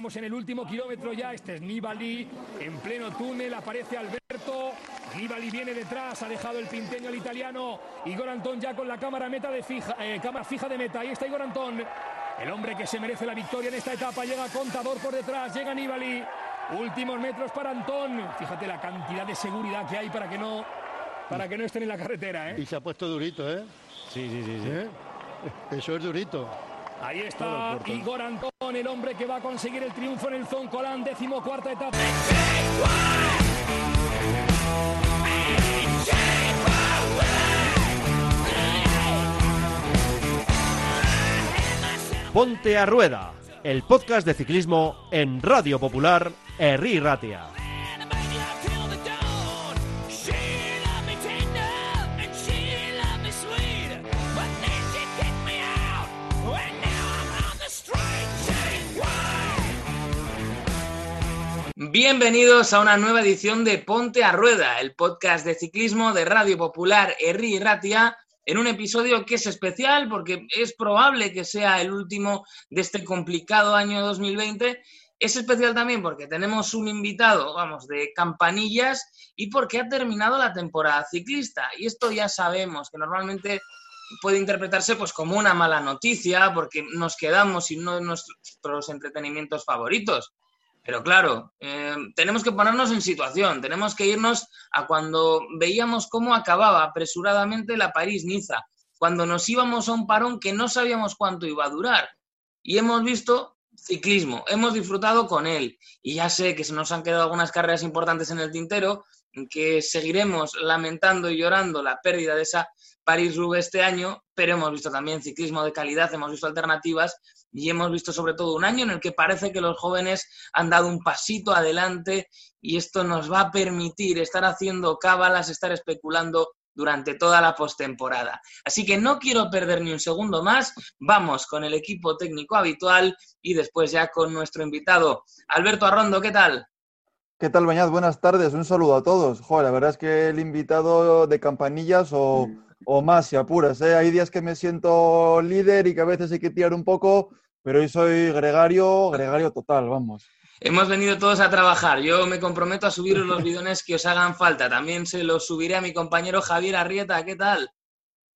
estamos en el último kilómetro ya. Este es Nibali, en pleno túnel, aparece Alberto. Nibali viene detrás, ha dejado el pinteño al italiano. Igor Antón ya con la cámara, meta de fija, eh, cámara fija de meta. Ahí está Igor Antón, el hombre que se merece la victoria en esta etapa. Llega Contador por detrás, llega Nibali. Últimos metros para Antón. Fíjate la cantidad de seguridad que hay para que no, para que no estén en la carretera. ¿eh? Y se ha puesto durito, ¿eh? Sí, sí, sí. sí. ¿Eh? Eso es durito. Ahí está Igor Antón, el hombre que va a conseguir el triunfo en el Zoncolán, decimocuarta etapa. Ponte a Rueda, el podcast de ciclismo en Radio Popular, Herri Ratia. Bienvenidos a una nueva edición de Ponte a Rueda, el podcast de ciclismo de Radio Popular Herri Ratia, en un episodio que es especial porque es probable que sea el último de este complicado año 2020. Es especial también porque tenemos un invitado, vamos, de campanillas y porque ha terminado la temporada ciclista. Y esto ya sabemos que normalmente puede interpretarse pues como una mala noticia porque nos quedamos sin uno de nuestros entretenimientos favoritos. Pero claro, eh, tenemos que ponernos en situación, tenemos que irnos a cuando veíamos cómo acababa apresuradamente la París-Niza, cuando nos íbamos a un parón que no sabíamos cuánto iba a durar. Y hemos visto ciclismo, hemos disfrutado con él. Y ya sé que se nos han quedado algunas carreras importantes en el tintero, que seguiremos lamentando y llorando la pérdida de esa París-Roubaix este año, pero hemos visto también ciclismo de calidad, hemos visto alternativas y hemos visto sobre todo un año en el que parece que los jóvenes han dado un pasito adelante y esto nos va a permitir estar haciendo cábalas, estar especulando durante toda la postemporada. Así que no quiero perder ni un segundo más. Vamos con el equipo técnico habitual y después ya con nuestro invitado. Alberto Arrondo, ¿qué tal? ¿Qué tal, Bañaz? Buenas tardes, un saludo a todos. Joder, la verdad es que el invitado de campanillas o, o más, si apuras. ¿eh? Hay días que me siento líder y que a veces hay que tirar un poco, pero hoy soy gregario, gregario total, vamos. Hemos venido todos a trabajar. Yo me comprometo a subiros los bidones que os hagan falta. También se los subiré a mi compañero Javier Arrieta. ¿Qué tal?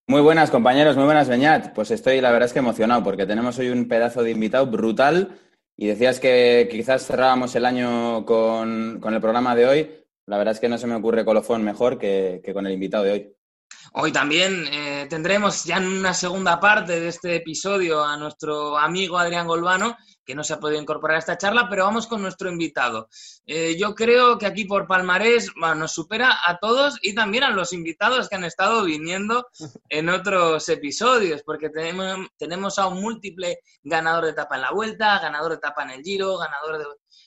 Muy buenas, compañeros. Muy buenas, Beñat. Pues estoy, la verdad es que emocionado porque tenemos hoy un pedazo de invitado brutal. Y decías que quizás cerrábamos el año con, con el programa de hoy. La verdad es que no se me ocurre colofón mejor que, que con el invitado de hoy. Hoy también eh, tendremos ya en una segunda parte de este episodio a nuestro amigo Adrián Golbano, que no se ha podido incorporar a esta charla, pero vamos con nuestro invitado. Eh, yo creo que aquí por Palmarés nos supera a todos y también a los invitados que han estado viniendo en otros episodios, porque tenemos, tenemos a un múltiple ganador de etapa en la vuelta, ganador de etapa en el Giro, ganador de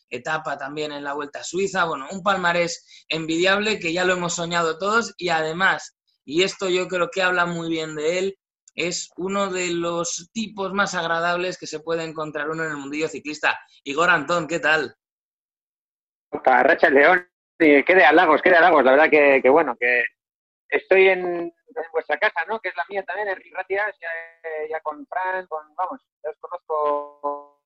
etapa también en la Vuelta a Suiza, bueno, un palmarés envidiable que ya lo hemos soñado todos y además y esto yo creo que habla muy bien de él. Es uno de los tipos más agradables que se puede encontrar uno en el mundillo ciclista. Igor Antón, ¿qué tal? Racha León, qué de halagos, qué de halagos. La verdad que, bueno, que estoy en, vuestra casa, ¿no? Que es la mía también, en Ratias, ya, con Fran, con, vamos, ya os conozco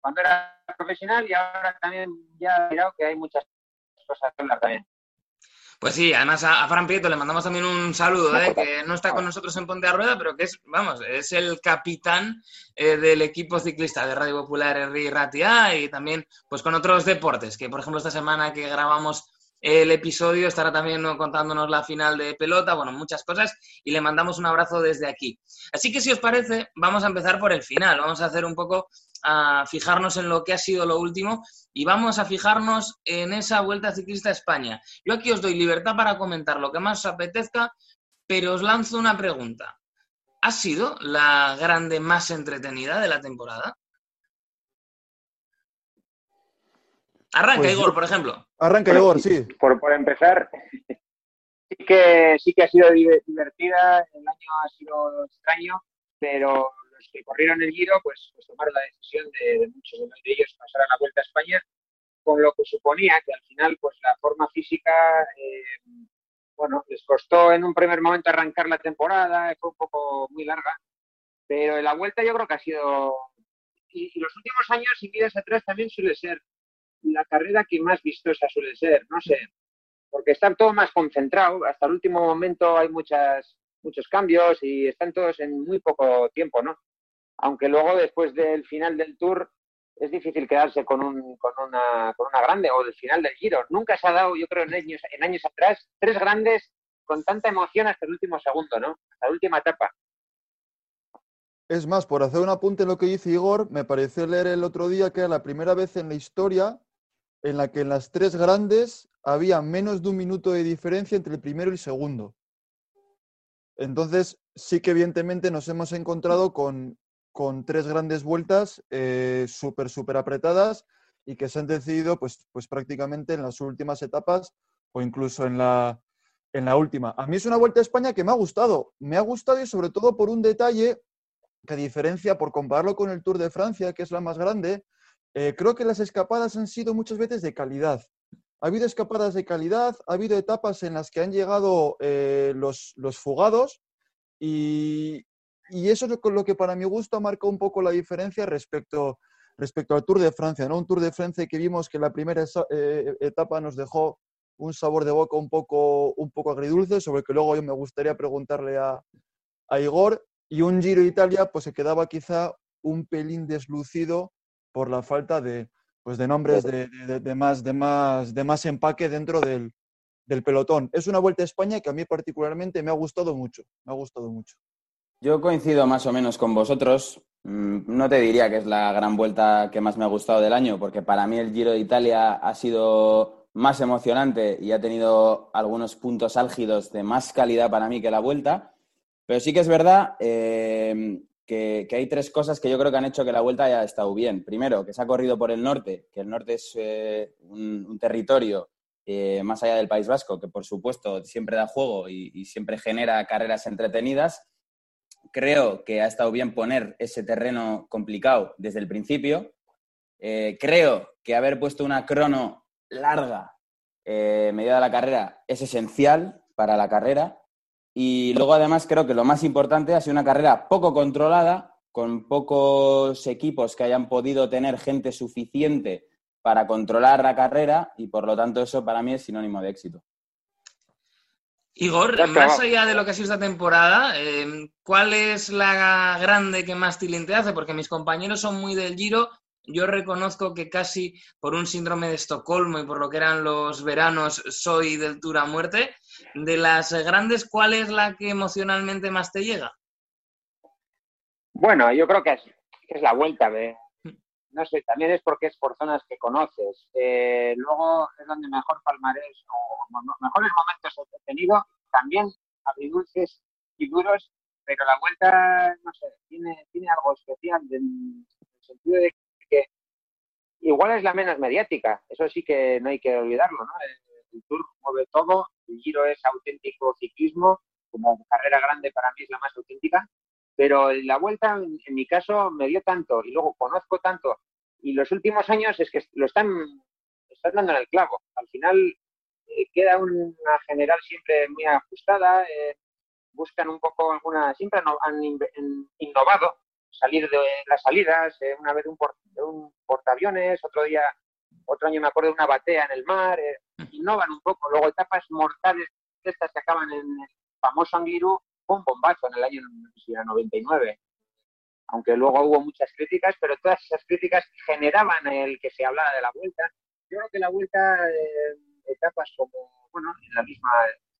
cuando era profesional y ahora también ya he mirado que hay muchas cosas que hablar también. Pues sí, además a, a, Fran Prieto le mandamos también un saludo, ¿eh? que no está con nosotros en Ponte a Rueda, pero que es, vamos, es el capitán eh, del equipo ciclista de Radio Popular Henry Ratia y también pues con otros deportes, que por ejemplo esta semana que grabamos el episodio estará también ¿no? contándonos la final de pelota, bueno, muchas cosas y le mandamos un abrazo desde aquí. Así que si os parece, vamos a empezar por el final, vamos a hacer un poco a fijarnos en lo que ha sido lo último y vamos a fijarnos en esa Vuelta Ciclista a España. Yo aquí os doy libertad para comentar lo que más os apetezca, pero os lanzo una pregunta. ¿Ha sido la grande más entretenida de la temporada? Arranca, pues, Igor, por ejemplo. Arranca, Igor, sí. Por, por empezar, sí que, sí que ha sido divertida, el año ha sido extraño, pero los que corrieron el Giro, pues, pues tomaron la decisión de, de, muchos de ellos pasar a la Vuelta a España, con lo que suponía que al final, pues la forma física, eh, bueno, les costó en un primer momento arrancar la temporada, fue un poco muy larga, Pero en la vuelta yo creo que ha sido. Y, los últimos años, y miras atrás, también suele ser la carrera que más vistosa suele ser. No sé, porque está todo más concentrado. Hasta el último momento hay muchas, muchos cambios y están todos en muy poco tiempo, ¿no? Aunque luego, después del final del tour, es difícil quedarse con, un, con, una, con una grande o del final del giro. Nunca se ha dado, yo creo, en años, en años atrás, tres grandes con tanta emoción hasta el último segundo, ¿no? Hasta la última etapa. Es más, por hacer un apunte en lo que dice Igor, me pareció leer el otro día que era la primera vez en la historia en la que en las tres grandes había menos de un minuto de diferencia entre el primero y el segundo. Entonces, sí que evidentemente nos hemos encontrado con, tres grandes vueltas eh, súper, súper apretadas y que se han decidido pues, pues prácticamente en las últimas etapas o incluso en la, en la última. A mí es una vuelta a España que me ha gustado. Me ha gustado y sobre todo por un detalle que diferencia, por compararlo con el Tour de Francia, que es la más grande, eh, creo que las escapadas han sido muchas veces de calidad. Ha habido escapadas de calidad, ha habido etapas en las que han llegado eh, los, los, fugados y, y, eso es lo que para mi gusto ha marcado un poco la diferencia respecto, respecto al Tour de Francia. ¿no? Un Tour de Francia que vimos que la primera eh, etapa nos dejó un sabor de boca un poco, un poco agridulce, sobre el que luego yo me gustaría preguntarle a, a Igor. Y un Giro Italia pues se quedaba quizá un pelín deslucido por la falta de, pues, de nombres de, de, más, de, más, de más empaque dentro del, del pelotón. Es una vuelta a España que a mí particularmente me ha gustado mucho, me ha gustado mucho. Yo coincido más o menos con vosotros. Mm, no te diría que es la gran vuelta que más me ha gustado del año, porque para mí el Giro de Italia ha sido más emocionante y ha tenido algunos puntos álgidos de más calidad para mí que la vuelta. Pero sí que es verdad eh, que, hay tres cosas que yo creo que han hecho que la vuelta haya estado bien. Primero, que se ha corrido por el norte, que el norte es eh, un, territorio eh, más allá del País Vasco, que por supuesto siempre da juego y, siempre genera carreras entretenidas. Creo que ha estado bien poner ese terreno complicado desde el principio. Eh, creo que haber puesto una crono larga eh, medida de la carrera es esencial para la carrera y luego, además, creo que lo más importante ha sido una carrera poco controlada, con pocos equipos que hayan podido tener gente suficiente para controlar la carrera y, por lo tanto, eso para mí es sinónimo de éxito. Igor, más allá de lo que ha sido esta temporada, em, ¿cuál es la grande que más tilín te hace? Porque mis compañeros son muy del Giro. Yo reconozco que casi por un síndrome de Estocolmo y por lo que eran los veranos soy del Tour a muerte de las grandes, ¿cuál es la que emocionalmente más te llega? Bueno, yo creo que es, es la vuelta. de No sé, también es porque es por zonas que conoces. Eh, luego es donde mejor palmarés o mejores momentos he tenido. También dulces y duros, pero la vuelta, no sé, tiene, tiene algo especial en el sentido de que igual es la menos mediática. Eso sí que no hay que olvidarlo, ¿no? Tour mueve todo, el Giro es auténtico ciclismo, como carrera grande para mí es la más auténtica, pero la vuelta en, mi caso me dio tanto y luego conozco tanto y los últimos años es que lo están, están dando en el clavo. Al final eh, queda una general siempre muy ajustada, eh, buscan un poco alguna, siempre han, innovado, salir de las salidas, eh, una vez un, un portaaviones, otro día otro año me acuerdo de una batea en el mar, eh, innovan un poco. Luego etapas mortales estas que acaban en el famoso Angliru, un bombazo en el año 99. Aunque luego hubo muchas críticas, pero todas esas críticas generaban el que se hablara de la vuelta. Yo creo que la vuelta, eh, etapas como, bueno, en la misma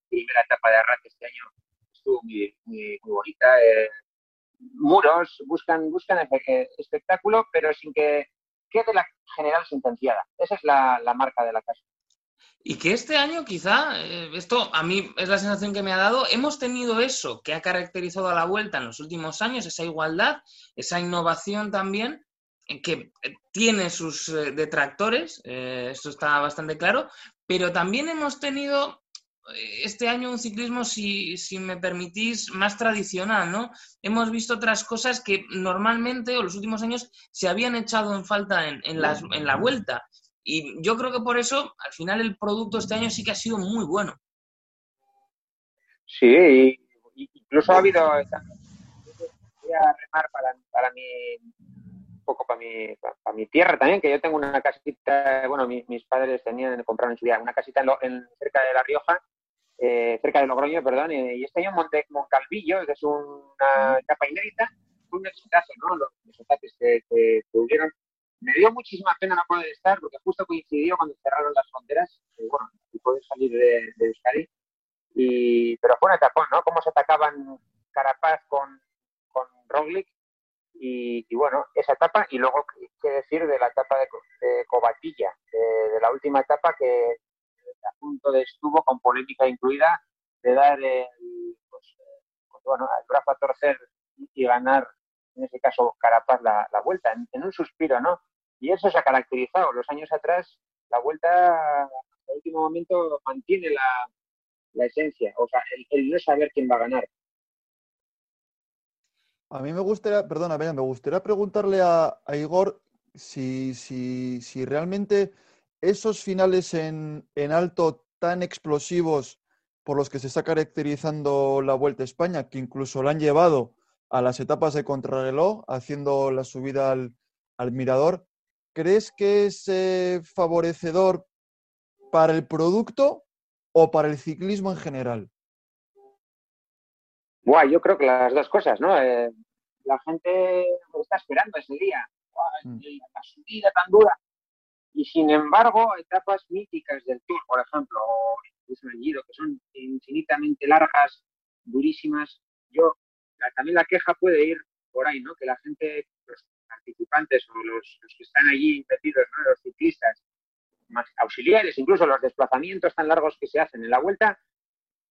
primera etapa de Arras este año estuvo muy, muy, bonita. Eh, muros buscan, buscan espectáculo, pero sin que quede la general sentenciada. Esa es la, marca de la casa. Y que este año quizá, eh, esto a mí es la sensación que me ha dado, hemos tenido eso que ha caracterizado a la vuelta en los últimos años, esa igualdad, esa innovación también, eh, que eh, tiene sus detractores, eso está bastante claro, pero también hemos tenido este año un ciclismo, si, si, me permitís, más tradicional, ¿no? Hemos visto otras cosas que normalmente, o los últimos años, se habían echado en falta en, en, en la vuelta. Y yo creo que por eso, al final, el producto este año sí que ha sido muy bueno. Sí, incluso ha habido voy a remar para, para mi, un poco para mi, para, mi tierra también, que yo tengo una casita, bueno, mis padres tenían, compraron en su día una casita en, cerca de La Rioja, eh, cerca de Logroño, perdón, y, este año Monte, Moncalvillo, que es una etapa inédita, fue un exitazo, ¿no? Los, ataques que, que, hubieron. Me dio muchísima pena no poder estar, porque justo coincidió cuando cerraron las fronteras, y bueno, y poder salir de, de Euskadi, y, pero fue un etapón, ¿no? Cómo se atacaban Carapaz con, con Roglic y, bueno, esa etapa y luego qué decir de la etapa de, de Cobatilla, de, la última etapa que a punto de estuvo con polémica incluida de dar el, pues, pues bueno, el brazo a torcer y ganar, en ese caso Carapaz, la, vuelta, en, un suspiro, ¿no? Y eso se ha caracterizado. Los años atrás, la vuelta, hasta el último momento, mantiene la, la esencia, o sea, el, no saber quién va a ganar. A mí me gustaría, perdona, me gustaría preguntarle a, Igor si, si, si, realmente esos finales en, en, alto tan explosivos por los que se está caracterizando la Vuelta a España, que incluso la han llevado a las etapas de contrarreloj, haciendo la subida al, al mirador, ¿crees que es eh, favorecedor para el producto o para el ciclismo en general? Buah, yo creo que las dos cosas, ¿no? Eh, la gente está esperando ese día, mm. la subida tan dura. Y sin embargo, etapas míticas del Tour, por ejemplo, o incluso el Giro, que son infinitamente largas, durísimas, yo, también la queja puede ir por ahí, ¿no? Que la gente, los participantes o los, que están allí metidos, ¿no? Los ciclistas, más auxiliares, incluso los desplazamientos tan largos que se hacen en la vuelta,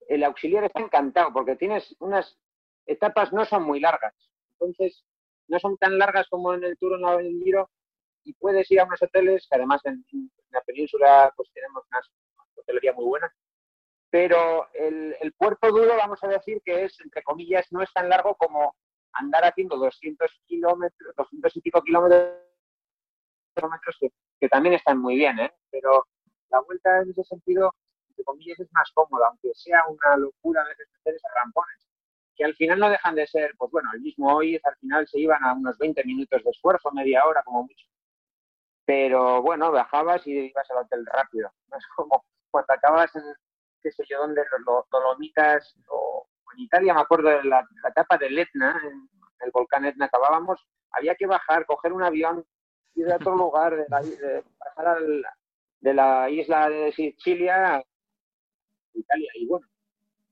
el auxiliar está encantado porque tienes unas etapas no son muy largas. Entonces, no son tan largas como en el Tour o en el Giro y puedes ir a unos hoteles, que además en, la península pues tenemos una hotelería muy buena, pero el, el, puerto duro, vamos a decir que es, entre comillas, no es tan largo como andar haciendo 200 kilómetros, 200 y pico kilómetros que que también están muy bien, ¿eh? pero la vuelta en ese sentido, entre comillas, es más cómoda, aunque sea una locura a veces hacer esos rampones, que al final no dejan de ser, pues bueno, el mismo hoy al final se iban a unos 20 minutos de esfuerzo, media hora como mucho. Pero bueno, bajabas y ibas al hotel rápido. No es como cuando acabas en, qué sé yo, donde los Dolomitas o, en Italia, me acuerdo de la, etapa del Etna, en el volcán Etna acabábamos, había que bajar, coger un avión, ir a otro lugar, de, la, pasar de la isla de Sicilia a Italia. Y bueno,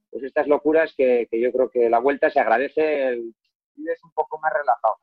pues estas locuras que, yo creo que la vuelta se agradece, el es un poco más relajado.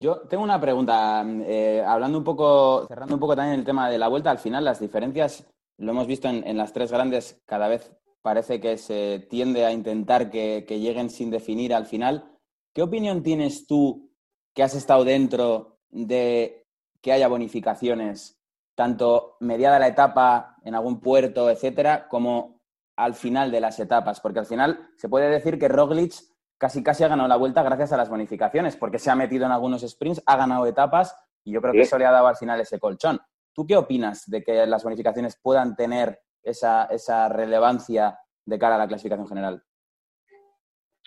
Yo tengo una pregunta, eh, hablando un poco, cerrando un poco también el tema de la vuelta, al final las diferencias, lo hemos visto en, las tres grandes, cada vez parece que se tiende a intentar que, que lleguen sin definir al final. ¿Qué opinión tienes tú que has estado dentro de que haya bonificaciones, tanto mediada la etapa en algún puerto, etcétera, como al final de las etapas, porque al final se puede decir que Roglic casi casi ha ganado la vuelta gracias a las bonificaciones, porque se ha metido en algunos sprints, ha ganado etapas y yo creo que eso le ha dado al final ese colchón. ¿Tú qué opinas de que las bonificaciones puedan tener esa, esa relevancia de cara a la clasificación general?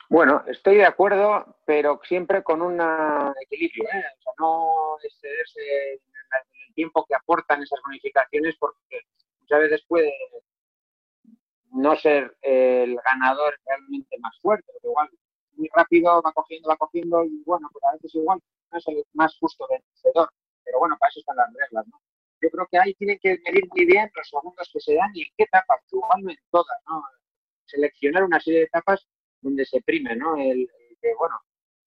Bueno, estoy de acuerdo, pero siempre con un equilibrio, ¿eh? o sea, no excederse en el tiempo que aportan esas bonificaciones, porque muchas veces puede no ser el ganador realmente más fuerte, porque igual muy rápido va cogiendo, va cogiendo, y bueno, pues a veces igual no es el más justo vencedor, pero bueno, para eso están las reglas, ¿no? Yo creo que ahí tienen que medir muy bien los segundos que se dan y en qué etapas, no en todas, ¿no? Seleccionar una serie de etapas donde se prime, ¿no? El, que, bueno,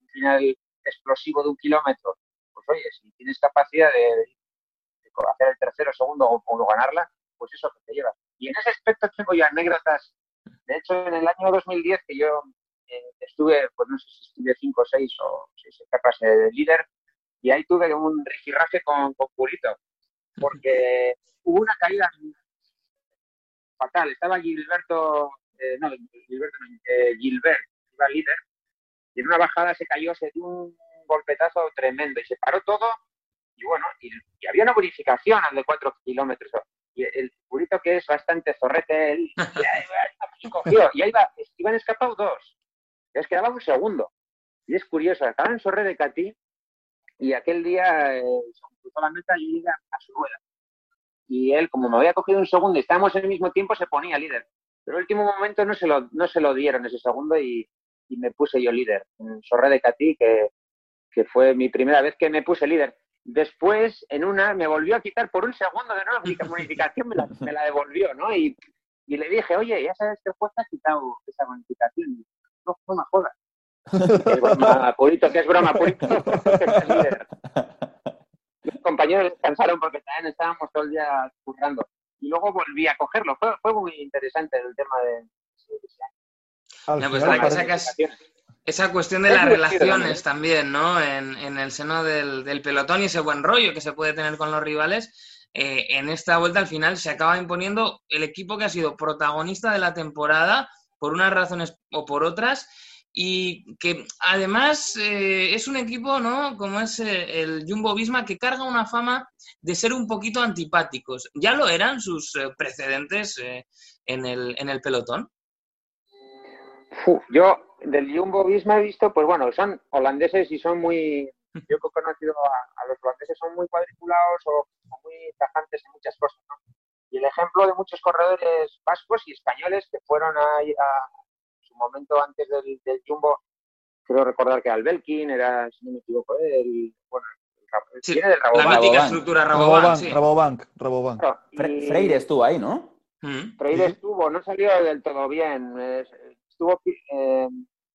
un final explosivo de un kilómetro, pues oye, si tienes capacidad de, hacer el tercero, segundo o, o, ganarla, pues eso que te llevas. Y en ese aspecto tengo yo anécdotas. De hecho, en el año 2010, que yo eh, estuve, pues no sé si estuve cinco, seis o seis etapas de líder, y ahí tuve un rigiraje con, con Purito, porque hubo una caída fatal. Estaba Gilberto eh, no, Gilbert, eh, Gilbert, iba líder, y en una bajada se cayó, se dio un golpetazo tremendo y se paró todo. Y bueno, y, había una bonificación al de cuatro kilómetros. Y el purito que es bastante zorrete, él, y, cogió, y ahí iba, iban escapados dos. Les quedaba un segundo. Y es curioso, estaba en Sorre de Catí y aquel día eh, se cruzó la meta y iba a su rueda. Y él, como me había cogido un segundo y estábamos en el mismo tiempo, se ponía líder. Pero el último momento no se lo, no se lo dieron ese segundo y, y me puse yo líder en Sorre de Catí, que, que fue mi primera vez que me puse líder. Después, en una, me volvió a quitar por un segundo de nuevo mi bonificación, me la, me la devolvió, ¿no? Y, y, le dije, oye, ya sabes que juez te ha quitado esa bonificación. No, no me jodas. Es broma, Purito, que es broma, Purito. Los compañeros descansaron porque también estábamos todo el día currando. Y luego volví a cogerlo. Fue, fue muy interesante el tema de... No, pues la que es, esa cuestión de las relaciones también, ¿no? En, en el seno del, del, pelotón y ese buen rollo que se puede tener con los rivales. Eh, en esta vuelta al final se acaba imponiendo el equipo que ha sido protagonista de la temporada por unas razones o por otras y que además eh, es un equipo, ¿no? Como es eh, el Jumbo Visma, que carga una fama de ser un poquito antipáticos. ¿Ya lo eran sus eh, precedentes en, el, en el pelotón? yo del Jumbo Visma he visto, pues bueno, son holandeses y son muy, yo he conocido a, a los holandeses, son muy cuadriculados o, o, muy tajantes en muchas cosas, ¿no? Y el ejemplo de muchos corredores vascos y españoles que fueron a, a momento antes del, del, Jumbo, creo recordar que Albelkin era, si no me equivoco, el, bueno, sí, viene del Rabobank. La mítica estructura Rabobank, Rabobank, sí. Rabobank, Rabobank. Claro, Fre Freire estuvo ahí, ¿no? Mm. Freire estuvo, no salió del todo bien. Estuvo eh,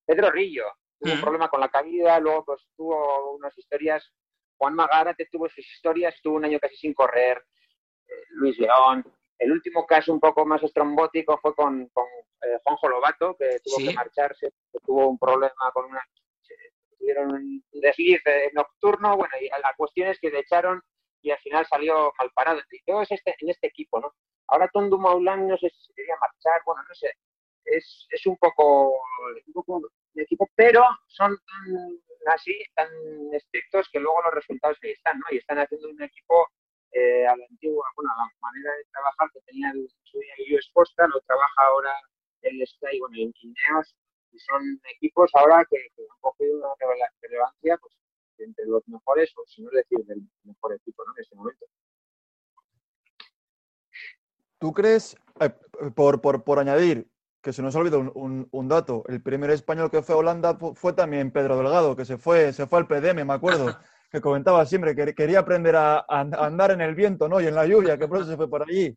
Pedro Rillo, tuvo Mm. un problema con la caída, luego pues tuvo unas historias. Juan Magárate tuvo sus historias, estuvo un año casi sin correr. Eh, Luis León. El último caso un poco más estrombótico fue con, con eh, Juanjo Lobato, que tuvo Sí. que marcharse, que tuvo un problema con una. Tuvieron un desliz eh, nocturno, bueno, y la cuestión es que le echaron y al final salió mal parado. Y todo es este, en este equipo, ¿no? Ahora Tondo Maulán no sé si quería marchar, bueno, no sé. Es, es un poco un poco de equipo, pero son tan así, tan estrictos que luego los resultados ahí están, ¿no? Y están haciendo un equipo eh, a la antigua, bueno, a la manera de trabajar que tenía el, su día US lo trabaja ahora el Sky, bueno, el Ineos, y son equipos ahora que, que han cogido una relevancia, pues, entre los mejores, o si no decir, del mejor equipo, ¿no? En este momento. ¿Tú crees, eh, por, por, por añadir, que se nos ha olvidado un, un, un, dato. El primer español que fue a Holanda fue también Pedro Delgado, que se fue, se fue al PDM, me acuerdo, comentaba siempre que quería aprender a, andar en el viento ¿no? y en la lluvia, que por eso se fue por allí.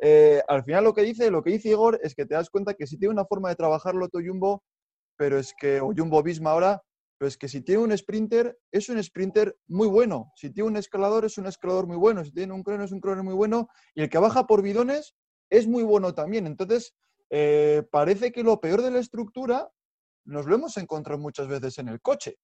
Eh, al final lo que dice, lo que dice Igor es que te das cuenta que si tiene una forma de trabajar Loto Jumbo, pero es que, o Jumbo Visma ahora, pero es que si tiene un sprinter, es un sprinter muy bueno. Si tiene un escalador, es un escalador muy bueno. Si tiene un crono, es un crono muy bueno. Y el que baja por bidones es muy bueno también. Entonces, eh, parece que lo peor de la estructura nos lo hemos encontrado muchas veces en el coche,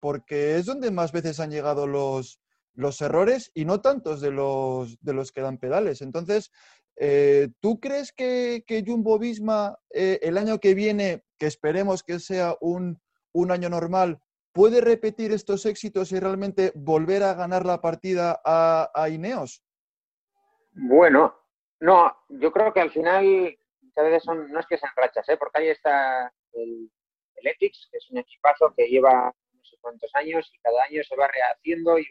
porque es donde más veces han llegado los, los errores y no tantos de los, de los que dan pedales. Entonces, eh, ¿tú crees que, que Jumbo Visma eh, el año que viene, que esperemos que sea un, un año normal, puede repetir estos éxitos y realmente volver a ganar la partida a, a Ineos? Bueno, no, yo creo que al final muchas veces son, no es que sean rachas, ¿eh? porque ahí está el, el Ethics, que es un equipazo que lleva cuántos años y cada año se va rehaciendo y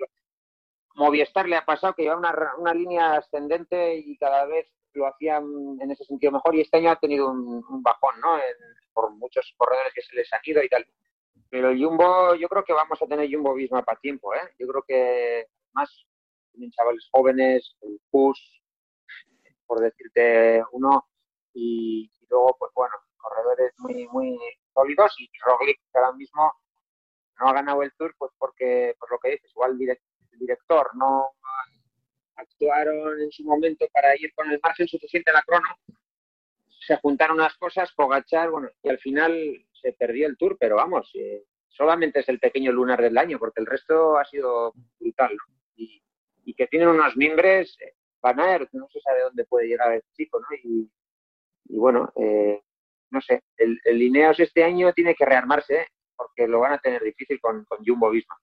Movistar le ha pasado que lleva una, una línea ascendente y cada vez lo hacían en ese sentido mejor y este año ha tenido un, un bajón, ¿no? En, por muchos corredores que se les han ido y tal. Pero Jumbo, yo creo que vamos a tener Jumbo Visma para tiempo, ¿eh? Yo creo que más tienen chavales jóvenes, el Push, por decirte uno, y, y, luego, pues bueno, corredores muy, muy sólidos y Roglic que ahora mismo no ha ganado el Tour, pues porque, por lo que dices, igual el director no actuaron en su momento para ir con el margen suficiente a la crono, se juntaron las cosas, Pogachar, bueno, y al final se perdió el Tour, pero vamos, eh, solamente es el pequeño lunar del año, porque el resto ha sido brutal, ¿no? Y, que tienen unos mimbres, eh, Van Aert, no se sabe dónde puede llegar el chico, ¿no? Y, bueno, eh, no sé, el, el, Ineos este año tiene que rearmarse, ¿eh? Porque lo van a tener difícil con, con Jumbo Visma.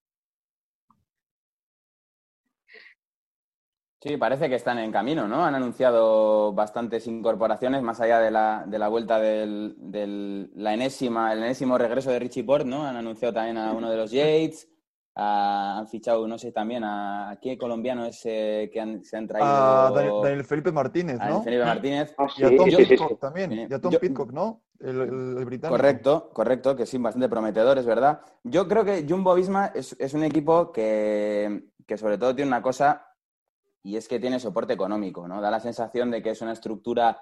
Sí, parece que están en camino, ¿no? Han anunciado bastantes incorporaciones más allá de la, de la vuelta del, del la enésima, el enésimo regreso de Richie Port, ¿no? Han anunciado también a uno de los Yates, a- han fichado, no sé, también a, ¿a qué colombiano es eh, que han- se han traído? A Daniel, Daniel Felipe Martínez, a ¿no? Felipe Martínez. Ah, Y a Tom sí, sí, sí. Pitcock también. Y a Tom Yo- Pitcock, ¿no? El, el- el británico. Correcto, correcto, que sí, bastante prometedor, es verdad. Yo creo que Jumbo Visma es, es un equipo que, que sobre todo tiene una cosa y es que tiene soporte económico, ¿no? Da la sensación de que es una estructura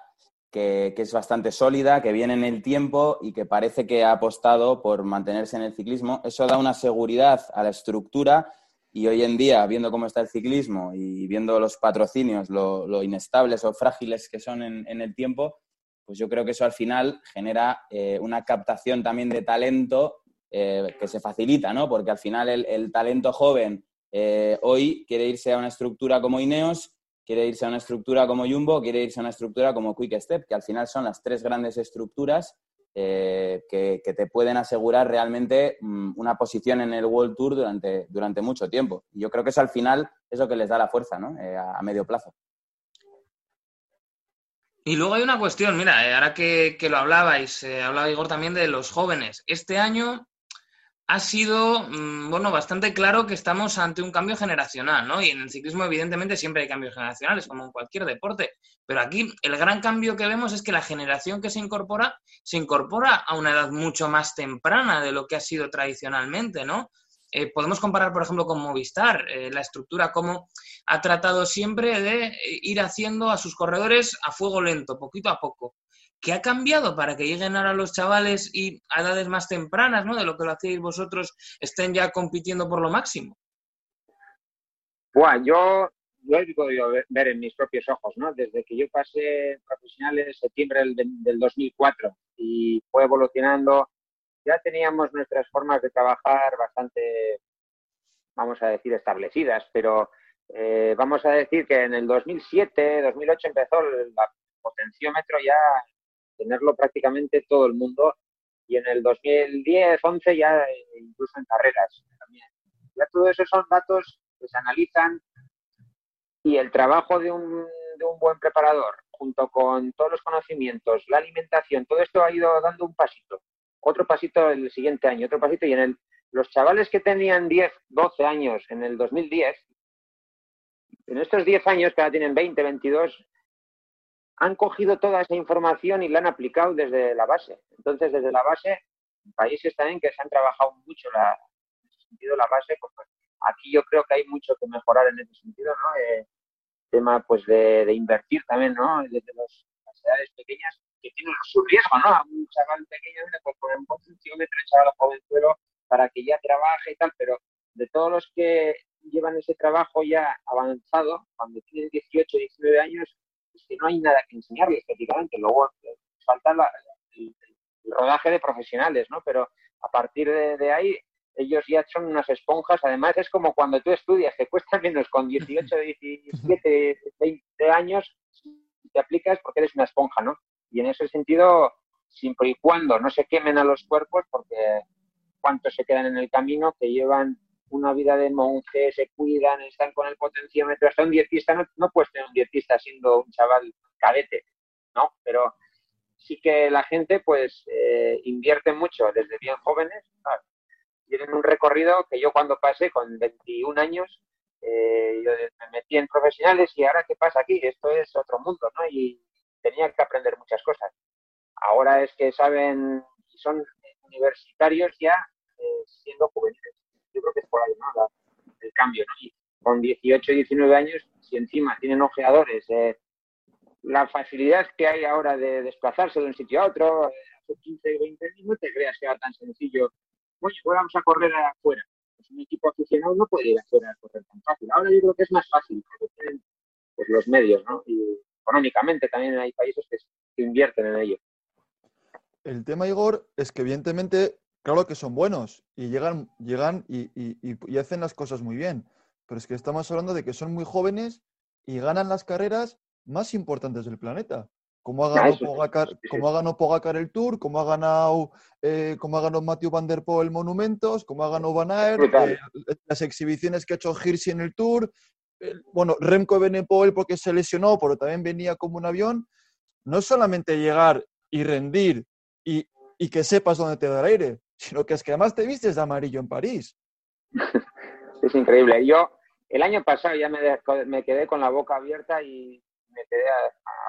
que, es bastante sólida, que viene en el tiempo y que parece que ha apostado por mantenerse en el ciclismo. Eso da una seguridad a la estructura y hoy en día, viendo cómo está el ciclismo y viendo los patrocinios, lo, inestables o frágiles que son en, el tiempo, pues yo creo que eso al final genera eh, una captación también de talento eh, que se facilita, ¿no? Porque al final el, el talento joven eh, hoy quiere irse a una estructura como Ineos, quiere irse a una estructura como Jumbo, quiere irse a una estructura como Quick Step, que al final son las tres grandes estructuras eh, que, te pueden asegurar realmente mm, una posición en el World Tour durante, durante mucho tiempo. Y yo creo que eso al final es lo que les da la fuerza, ¿no? Eh, a, medio plazo. Y luego hay una cuestión, mira, eh, ahora que, que lo hablabais, eh, hablaba Igor también de los jóvenes. Este año ha sido, mm, bueno, bastante claro que estamos ante un cambio generacional, ¿no? Y en el ciclismo, evidentemente, siempre hay cambios generacionales, como en cualquier deporte. Pero aquí el gran cambio que vemos es que la generación que se incorpora, se incorpora a una edad mucho más temprana de lo que ha sido tradicionalmente, ¿no? Eh, podemos comparar, por ejemplo, con Movistar, eh, la estructura, cómo ha tratado siempre de ir haciendo a sus corredores a fuego lento, poquito a poco. ¿Qué ha cambiado para que lleguen ahora los chavales y a edades más tempranas, ¿no? De lo que lo hacéis vosotros, estén ya compitiendo por lo máximo? Buah, yo lo he podido ver, ver en mis propios ojos, ¿no? Desde que yo pasé profesional en septiembre del, del 2004 y fue evolucionando, ya teníamos nuestras formas de trabajar bastante, vamos a decir, establecidas, pero eh, vamos a decir que en el 2007, 2008 empezó el potenciómetro ya tenerlo prácticamente todo el mundo y en el 2010, 11 ya eh, incluso en carreras también. Ya todo eso son datos que se analizan y el trabajo de un, de un buen preparador junto con todos los conocimientos, la alimentación, todo esto ha ido dando un pasito, otro pasito el siguiente año, otro pasito y en el, los chavales que tenían 10, 12 años en el 2010, en estos 10 años que ahora tienen 20, 22, han cogido toda esa información y la han aplicado desde la base. Entonces, desde la base, países también que se han trabajado mucho la, en ese sentido la base, pues, aquí yo creo que hay mucho que mejorar en ese sentido, ¿no? Eh, tema pues de, de, invertir también, ¿no? Desde los, las edades pequeñas, que tienen su riesgo, ¿no? A un chaval pequeño le puede poner un potenciómetro, un chaval jovenzuelo para que ya trabaje y tal, pero de todos los que llevan ese trabajo ya avanzado, cuando tienen 18, 19 años, es que no hay nada que enseñarles prácticamente. Luego falta la, el, el, rodaje de profesionales, ¿no? Pero a partir de, de, ahí, ellos ya son unas esponjas. Además, es como cuando tú estudias, te cuesta menos con 18, 17, 20 años, te aplicas porque eres una esponja, ¿no? Y en ese sentido, siempre y cuando no se quemen a los cuerpos, porque cuántos se quedan en el camino que llevan una vida de monje, se cuidan, están con el potenciómetro, hasta un dietista, no, no puedes tener un dietista siendo un chaval cadete, ¿no? Pero sí que la gente pues eh, invierte mucho desde bien jóvenes, tienen un recorrido que yo cuando pasé con 21 años, eh, yo me metí en profesionales y ahora qué pasa aquí, esto es otro mundo, ¿no? Y tenía que aprender muchas cosas. Ahora es que saben, son universitarios ya eh, siendo juveniles yo creo que es por ahí, ¿no? La, el cambio, ¿no? Y con 18, 19 años, si encima tienen ojeadores, eh, la facilidad que hay ahora de desplazarse de un sitio a otro, eh, hace 15, 20 años, no te creas que era tan sencillo. Oye, pues vamos a correr afuera. Pues un equipo aficionado no puede ir afuera a correr tan fácil. Ahora yo creo que es más fácil, porque tienen pues, los medios, ¿no? Y económicamente también hay países que, que invierten en ello. El tema, Igor, es que evidentemente claro que son buenos y llegan, llegan y, y, y, hacen las cosas muy bien. Pero es que estamos hablando de que son muy jóvenes y ganan las carreras más importantes del planeta. Como ha ganado, Pogacar, como ha ganado Pogacar el Tour, como ha ganado, eh, como ha ganado Matthew Van Der Poel el Monumentos, como ha ganado Van Aert, eh, las exhibiciones que ha hecho Hirschi en el Tour. Bueno, Remco Benepol porque se lesionó, pero también venía como un avión, no solamente llegar y rendir y, que sepas dónde te da el aire, sino que es que además te vistes de amarillo en París. es increíble. Yo el año pasado ya me, quedé con la boca abierta y me quedé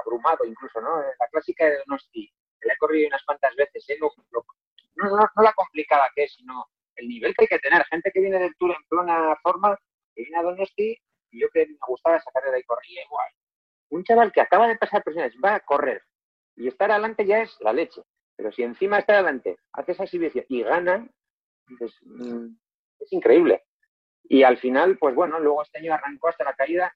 abrumado incluso, ¿no? La clásica de Donosti, la he corrido unas cuantas veces, ¿eh? no, no, la complicada que es, sino el nivel que hay que tener. Gente que viene del Tour en plena forma, que viene a Donosti, yo que me gustaba sacarle de ahí corría igual. Un chaval que acaba de pasar presiones va a correr y estar adelante ya es la leche. Pero si encima está adelante, hace esa exhibición y gana, mm, es increíble. Y al final, pues bueno, luego este año arrancó hasta la caída,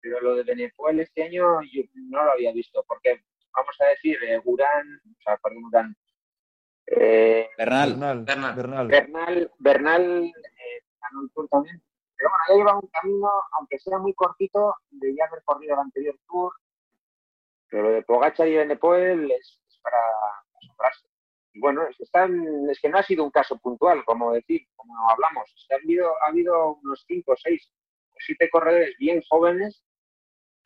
pero lo de Benefuel este año yo no lo había visto, porque vamos a decir, eh, Urán, o sea, perdón, Urán, eh, Bernal. Bernal. Bernal. Bernal, Bernal eh, ganó el Tour también. Pero bueno, ya lleva un camino, aunque sea muy cortito, de ya haber corrido el anterior Tour. Pero lo de Pogachar y Benepoel es, es para asombrarse. Y bueno, es que, están, es que no ha sido un caso puntual, como decir, como hablamos. ha, habido, ha habido unos 5, 6 o 7 corredores bien jóvenes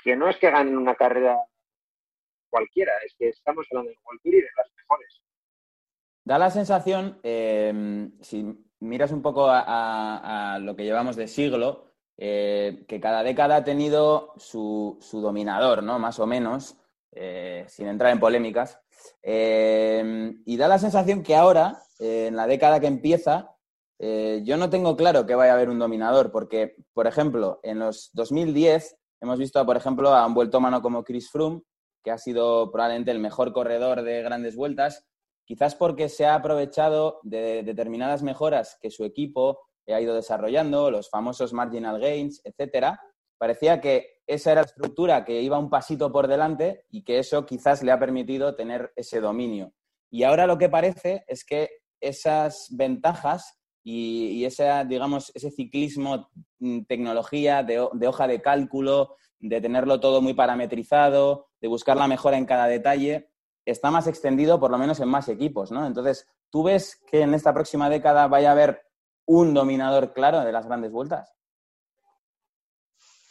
que no es que ganen una carrera cualquiera, es que estamos hablando de World y de las mejores. Da la sensación, em, si miras un poco a, lo que llevamos de siglo, eh, que cada década ha tenido su, dominador, ¿no? Más o menos, eh, sin entrar en polémicas. Em, y da la sensación que ahora, eh, en la década que empieza, eh, yo no tengo claro que vaya a haber un dominador, porque, por ejemplo, en los 2010 hemos visto, por ejemplo, a un vueltómano como Chris Froome, que ha sido probablemente el mejor corredor de grandes vueltas, quizás porque se ha aprovechado de determinadas mejoras que su equipo ha ido desarrollando, los famosos marginal gains, etcétera. Parecía que esa era la estructura que iba un pasito por delante y que eso quizás le ha permitido tener ese dominio. Y ahora lo que parece es que esas ventajas y, ese, digamos, ese ciclismo, mm, tecnología de, hoja de cálculo, de tenerlo todo muy parametrizado, de buscar la mejora en cada detalle, está más extendido por lo menos en más equipos, ¿no? Entonces, ¿tú ves que en esta próxima década vaya a haber un dominador claro de las grandes vueltas?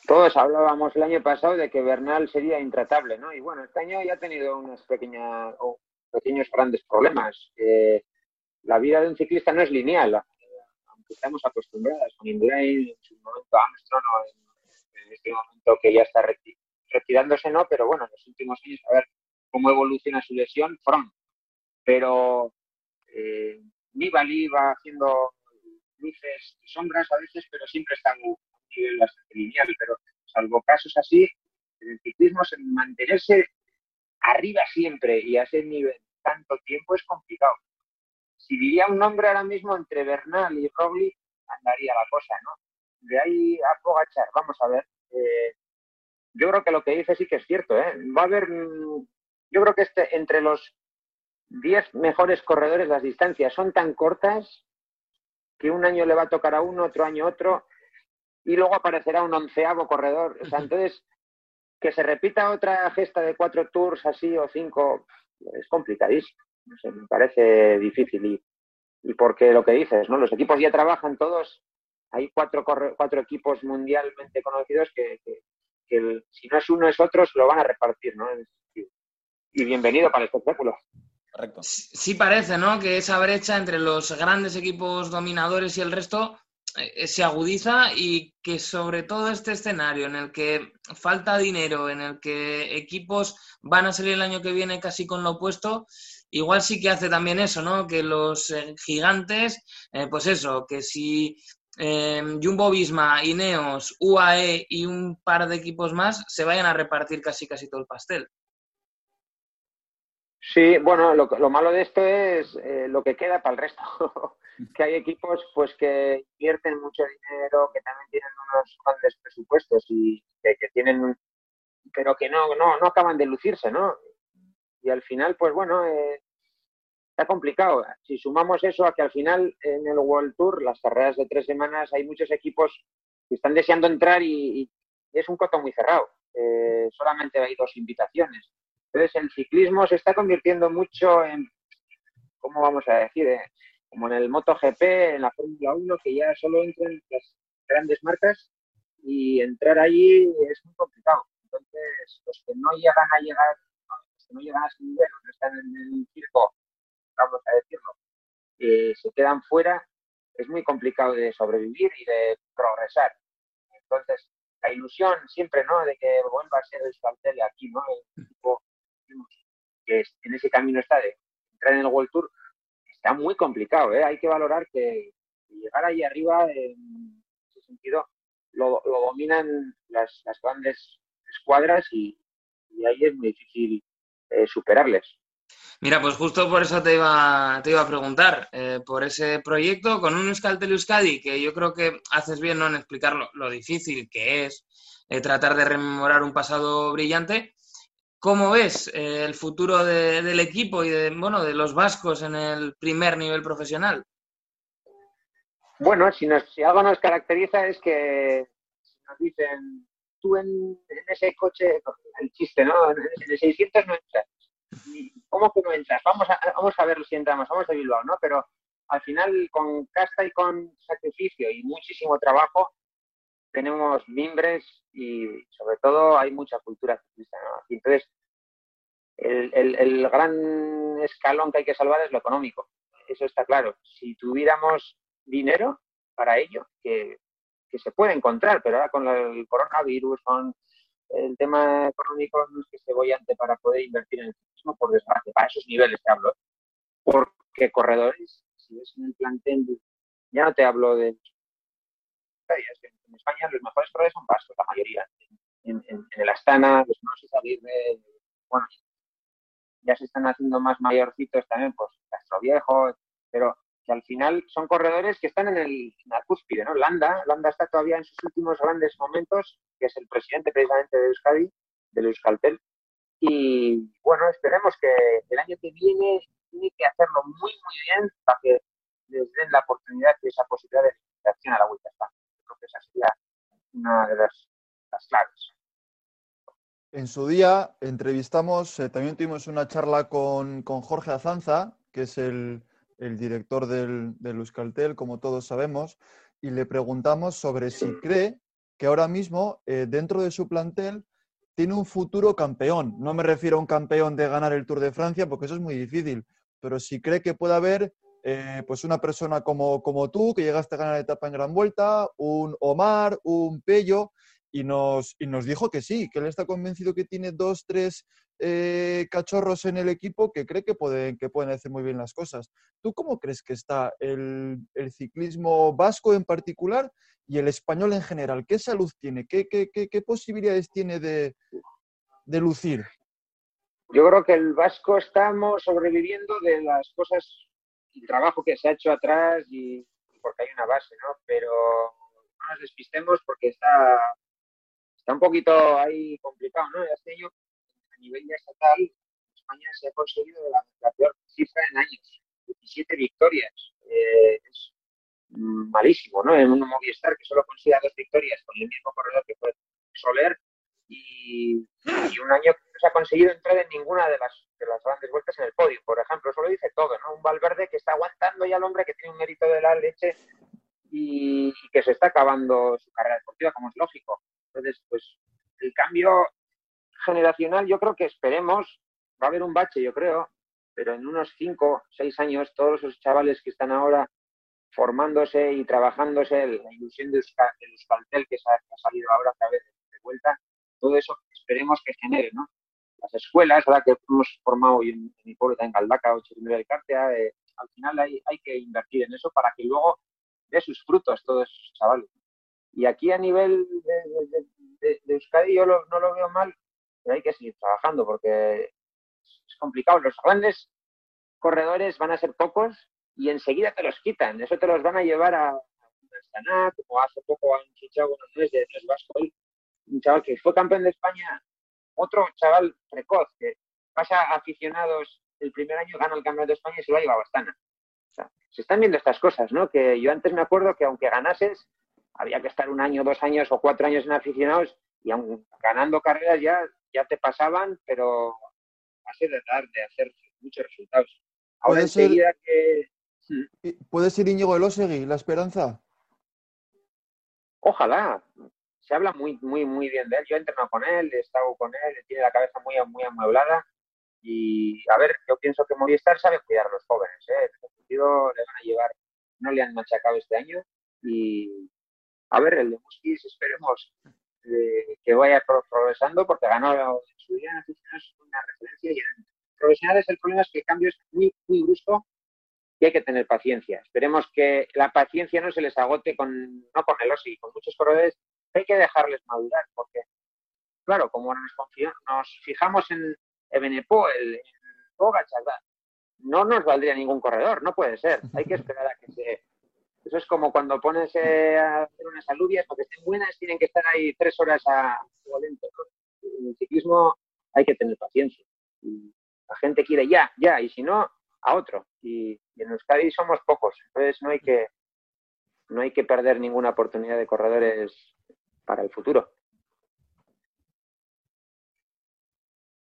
Todos hablábamos el año pasado de que Bernal sería intratable, ¿no? Y bueno, este año ya ha tenido unos pequeñas, pequeños grandes problemas. la vida de un ciclista no es lineal, aunque estamos acostumbrados con Indurain, en su momento Armstrong en, este momento que ya está retirándose, ¿no? Pero bueno, en los últimos años a ver cómo evoluciona su lesión, front. Pero eh, Nibali va haciendo luces y sombras a veces, pero siempre está muy, nivel lineal, pero salvo casos así, en el ciclismo mantenerse arriba siempre y a ese nivel tanto tiempo es complicado. Si diría un nombre ahora mismo entre Bernal y Roglic, andaría la cosa, ¿no? De ahí a Pogachar, vamos a ver. Eh, yo creo que lo que dice sí que es cierto, ¿eh? Va a haber, yo creo que este, entre los 10 mejores corredores las distancias son tan cortas que un año le va a tocar a uno, otro año otro, y luego aparecerá un onceavo corredor. O sea, entonces, que se repita otra gesta de cuatro tours así o cinco es complicadísimo. me parece difícil. Y, y porque lo que dices, ¿no? Los equipos ya trabajan todos. Hay cuatro, cuatro equipos mundialmente conocidos que, si no es uno es otro, se lo van a repartir, ¿no? Y bienvenido para el espectáculo. Correcto. Sí parece, ¿no? Que esa brecha entre los grandes equipos dominadores y el resto eh, se agudiza y que sobre todo este escenario en el que falta dinero, en el que equipos van a salir el año que viene casi con lo opuesto, igual sí que hace también eso, ¿no? Que los eh, gigantes, eh, pues eso, que si Jumbo Visma, Ineos, UAE y un par de equipos más se vayan a repartir casi casi todo el pastel. Sí, bueno, lo, lo malo de esto es lo que queda para el resto. que hay equipos pues que invierten mucho dinero, que también tienen unos grandes presupuestos y que, tienen, pero que no, no, no acaban de lucirse, ¿no? Y al final, pues bueno, eh, está complicado. Si sumamos eso a que al final en el World Tour, las carreras de tres semanas, hay muchos equipos que están deseando entrar y, es un coto muy cerrado. Eh, solamente hay dos invitaciones. Entonces el ciclismo se está convirtiendo mucho en, ¿cómo vamos a decir? Eh, como en el MotoGP, en la Fórmula 1, que ya solo entran las grandes marcas y entrar allí es muy complicado. Entonces, los que no llegan a llegar, los que no llegan a ese nivel, no están en el circo, vamos a decirlo, eh, se quedan fuera, es muy complicado de sobrevivir y de progresar. Entonces, la ilusión siempre, ¿no? De que vuelva a ser el Saltel aquí, ¿no? El equipo que en ese camino está de entrar en el World Tour, está muy complicado, ¿eh? Hay que valorar que llegar ahí arriba, en ese sentido, lo, dominan las, grandes escuadras y, ahí es muy difícil eh, superarles. Mira, pues justo por eso te iba, te iba a preguntar, eh, por ese proyecto con un Euskaltel Euskadi, que yo creo que haces bien ¿no? en explicar lo, difícil que es eh, tratar de rememorar un pasado brillante. ¿Cómo ves eh, el futuro del equipo y de, bueno, de los vascos en el primer nivel profesional? Bueno, si, si algo nos caracteriza es que nos dicen, tú en, ese coche, el chiste, ¿no? En el 600 no entras ¿cómo que no entras? Vamos a, vamos a ver si entramos, vamos a Bilbao, ¿no? Pero al final, con casta y con sacrificio y muchísimo trabajo, tenemos mimbres y sobre todo hay mucha cultura ciclista, entonces, el, el, gran escalón que hay que salvar es lo económico. Eso está claro. Si tuviéramos dinero para ello, que, que se puede encontrar, pero ahora con el coronavirus, con el tema económico no es que esté bollante para poder invertir en el turismo, por desgracia, para esos niveles te hablo. Porque corredores, si ves en el plantel, ya no te hablo de... En España los mejores corredores son vascos, la mayoría. En, el Astana, los no se salir de... Bueno, ya se están haciendo más mayorcitos también, pues Castro Viejo, pero que al final son corredores que están en, el, la cúspide, ¿no? Landa, Landa está todavía en sus últimos grandes momentos, que es el presidente precisamente de Euskadi, del Euskaltel, y bueno, esperemos que el año que viene tiene que hacerlo muy, muy bien para que les den la oportunidad y esa posibilidad de acción a la Vuelta a España. Esa sería una de las, claves. En su día entrevistamos, eh, también tuvimos una charla con, con Jorge Azanza, que es el, el director del, del Euskaltel, como todos sabemos, y le preguntamos sobre si cree que ahora mismo eh, dentro de su plantel tiene un futuro campeón. No me refiero a un campeón de ganar el Tour de Francia, porque eso es muy difícil, pero si cree que puede haber eh, pues una persona como, como tú, que llegaste a ganar la etapa en Gran Vuelta, un Omar, un Pello, y nos, y nos dijo que sí, que él está convencido que tiene dos, tres eh, cachorros en el equipo que cree que pueden, que pueden hacer muy bien las cosas. ¿Tú cómo crees que está el, ciclismo vasco en particular y el español en general? ¿Qué salud tiene? ¿Qué, qué, posibilidades tiene de, de lucir? Yo creo que el vasco estamos sobreviviendo de las cosas, el trabajo que se ha hecho atrás y porque hay una base, ¿no? Pero no nos despistemos porque está está un poquito ahí complicado, ¿no? Este año, a nivel estatal, España se ha conseguido la, peor cifra en años, 17 victorias. Eh, es malísimo, ¿no? En un Movistar que solo consiga dos victorias con el mismo corredor que fue Soler y, un año que no se ha conseguido entrar en ninguna de las, de las grandes vueltas en el podio. Por ejemplo, eso lo dice todo, ¿no? Un Valverde que está aguantando ya al hombre que tiene un mérito de la leche y que se está acabando su carrera deportiva, como es lógico. Entonces, pues el cambio generacional yo creo que esperemos, va a haber un bache yo creo, pero en unos 5, 6 años todos esos chavales que están ahora formándose y trabajándose, la ilusión de Euskaltel que, ha, salido ahora a través de, vuelta, todo eso esperemos que genere, ¿no? Las escuelas, ahora que hemos formado hoy en, mi pueblo, en Galdaca o de Cartea, eh, al final hay, hay que invertir en eso para que luego dé sus frutos todos esos chavales. Y aquí a nivel de, Euskadi yo no lo veo mal, pero hay que seguir trabajando porque es complicado. Los grandes corredores van a ser pocos y enseguida te los quitan. Eso te los van a llevar a, Astana, como hace poco a un chichago, no es de Vasco, un chaval que fue campeón de España, otro chaval precoz que pasa aficionados el primer año, gana el campeonato de España y se lo lleva a Astana. se están viendo estas cosas, ¿no? Que yo antes me acuerdo que aunque ganases, había que estar un año, dos años o cuatro años en aficionados y aun ganando carreras ya, ya te pasaban, pero a de dar, de hacer muchos resultados. Ahora enseguida que... ¿Puede ser Íñigo Elosegui la esperanza? Ojalá. Se habla muy, muy, muy bien de él. Yo he entrenado con él, he estado con él, tiene la cabeza muy, muy amueblada. Y a ver, yo pienso que Movistar sabe cuidar a los jóvenes. ¿eh? En ese sentido, le van a llevar, no le han machacado este año. Y a ver, el de Muskis, esperemos eh, que vaya progresando, porque ganó su día en aficionados una referencia. Y en profesionales, el problema es que el cambio es muy, muy brusco y hay que tener paciencia. Esperemos que la paciencia no se les agote con, no con el OSI, con muchos corredores hay que dejarles madurar, porque, claro, como nos, nos fijamos en Ebenepo, el, en no nos valdría ningún corredor, no puede ser. Hay que esperar a que se. Eso es como cuando pones eh, a hacer unas alubias, porque estén buenas, tienen que estar ahí tres horas a lento. En el ciclismo hay que tener paciencia. la gente quiere ya, ya, y si no, a otro. Y, y en Euskadi somos pocos, entonces no hay que no hay que perder ninguna oportunidad de corredores para el futuro.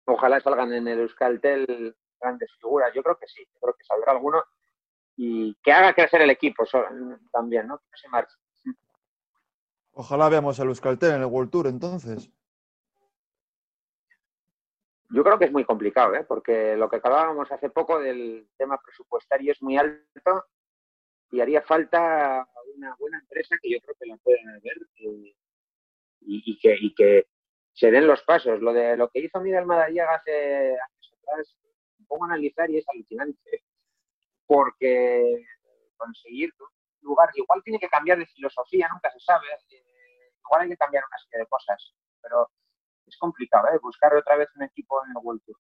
Ojalá salgan en el Euskaltel grandes figuras. Yo creo que sí, creo que saldrá alguno y que haga crecer el equipo también, ¿no? Que se marche. Ojalá veamos el Euskaltel en el World Tour entonces. Yo creo que es muy complicado, ¿eh? porque lo que hablábamos hace poco del tema presupuestario es muy alto y haría falta una buena empresa que yo creo que la pueden haber eh, y, que, y que se den los pasos. Lo de lo que hizo Miguel Madariaga hace años atrás, me pongo a analizar y es alucinante, porque conseguir un lugar, igual tiene que cambiar de filosofía, nunca se sabe, eh, igual hay que cambiar una serie de cosas, pero es complicado, ¿eh? buscar otra vez un equipo en el World Tour.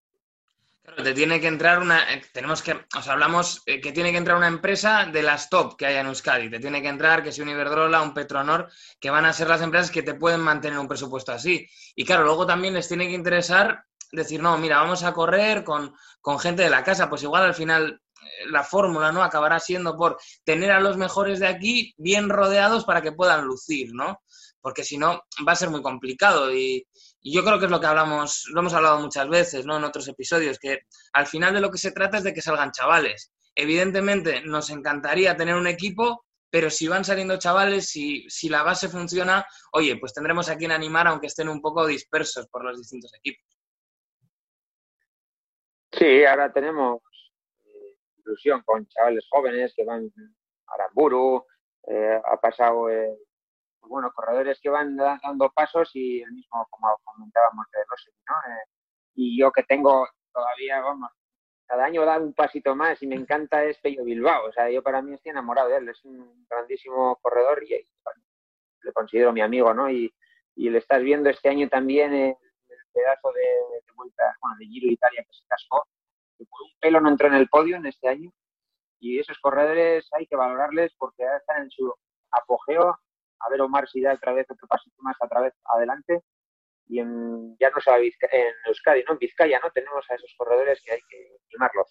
Claro, te tiene que entrar una. Eh, tenemos que. O hablamos eh, que tiene que entrar una empresa de las top que haya en Euskadi. Te tiene que entrar que si un Iberdrola, un Petronor, que van a ser las empresas que te pueden mantener un presupuesto así. Y claro, luego también les tiene que interesar decir, no, mira, vamos a correr con, con gente de la casa. Pues igual al final eh, la fórmula, ¿no? Acabará siendo por tener a los mejores de aquí bien rodeados para que puedan lucir, ¿no? Porque si no, va a ser muy complicado. Y, y yo creo que es lo que hablamos, lo hemos hablado muchas veces, ¿no? En otros episodios, que al final de lo que se trata es de que salgan chavales. Evidentemente, nos encantaría tener un equipo, pero si van saliendo chavales, si, si la base funciona, oye, pues tendremos a quien animar, aunque estén un poco dispersos por los distintos equipos. Sí, ahora tenemos eh, ilusión con chavales jóvenes que van a Aramburu, eh, ha pasado eh, pues bueno, corredores que van dando pasos y el mismo, como comentábamos, de Rossi, ¿no? Eh, y yo que tengo todavía, vamos, cada año da un pasito más y me encanta es Pello Bilbao. O sea, yo para mí estoy enamorado de él, es un grandísimo corredor y, le considero mi amigo, ¿no? Y, y le estás viendo este año también el, pedazo de, vuelta, bueno, de Giro Italia que se cascó. un pelo no entró en el podio en este año y esos corredores hay que valorarles porque ya están en su apogeo a ver Omar si da otra vez otro pasito más otra vez adelante. Y ya no se en Euskadi, ¿no? En Vizcaya, ¿no? Tenemos a esos corredores que hay que filmarlos.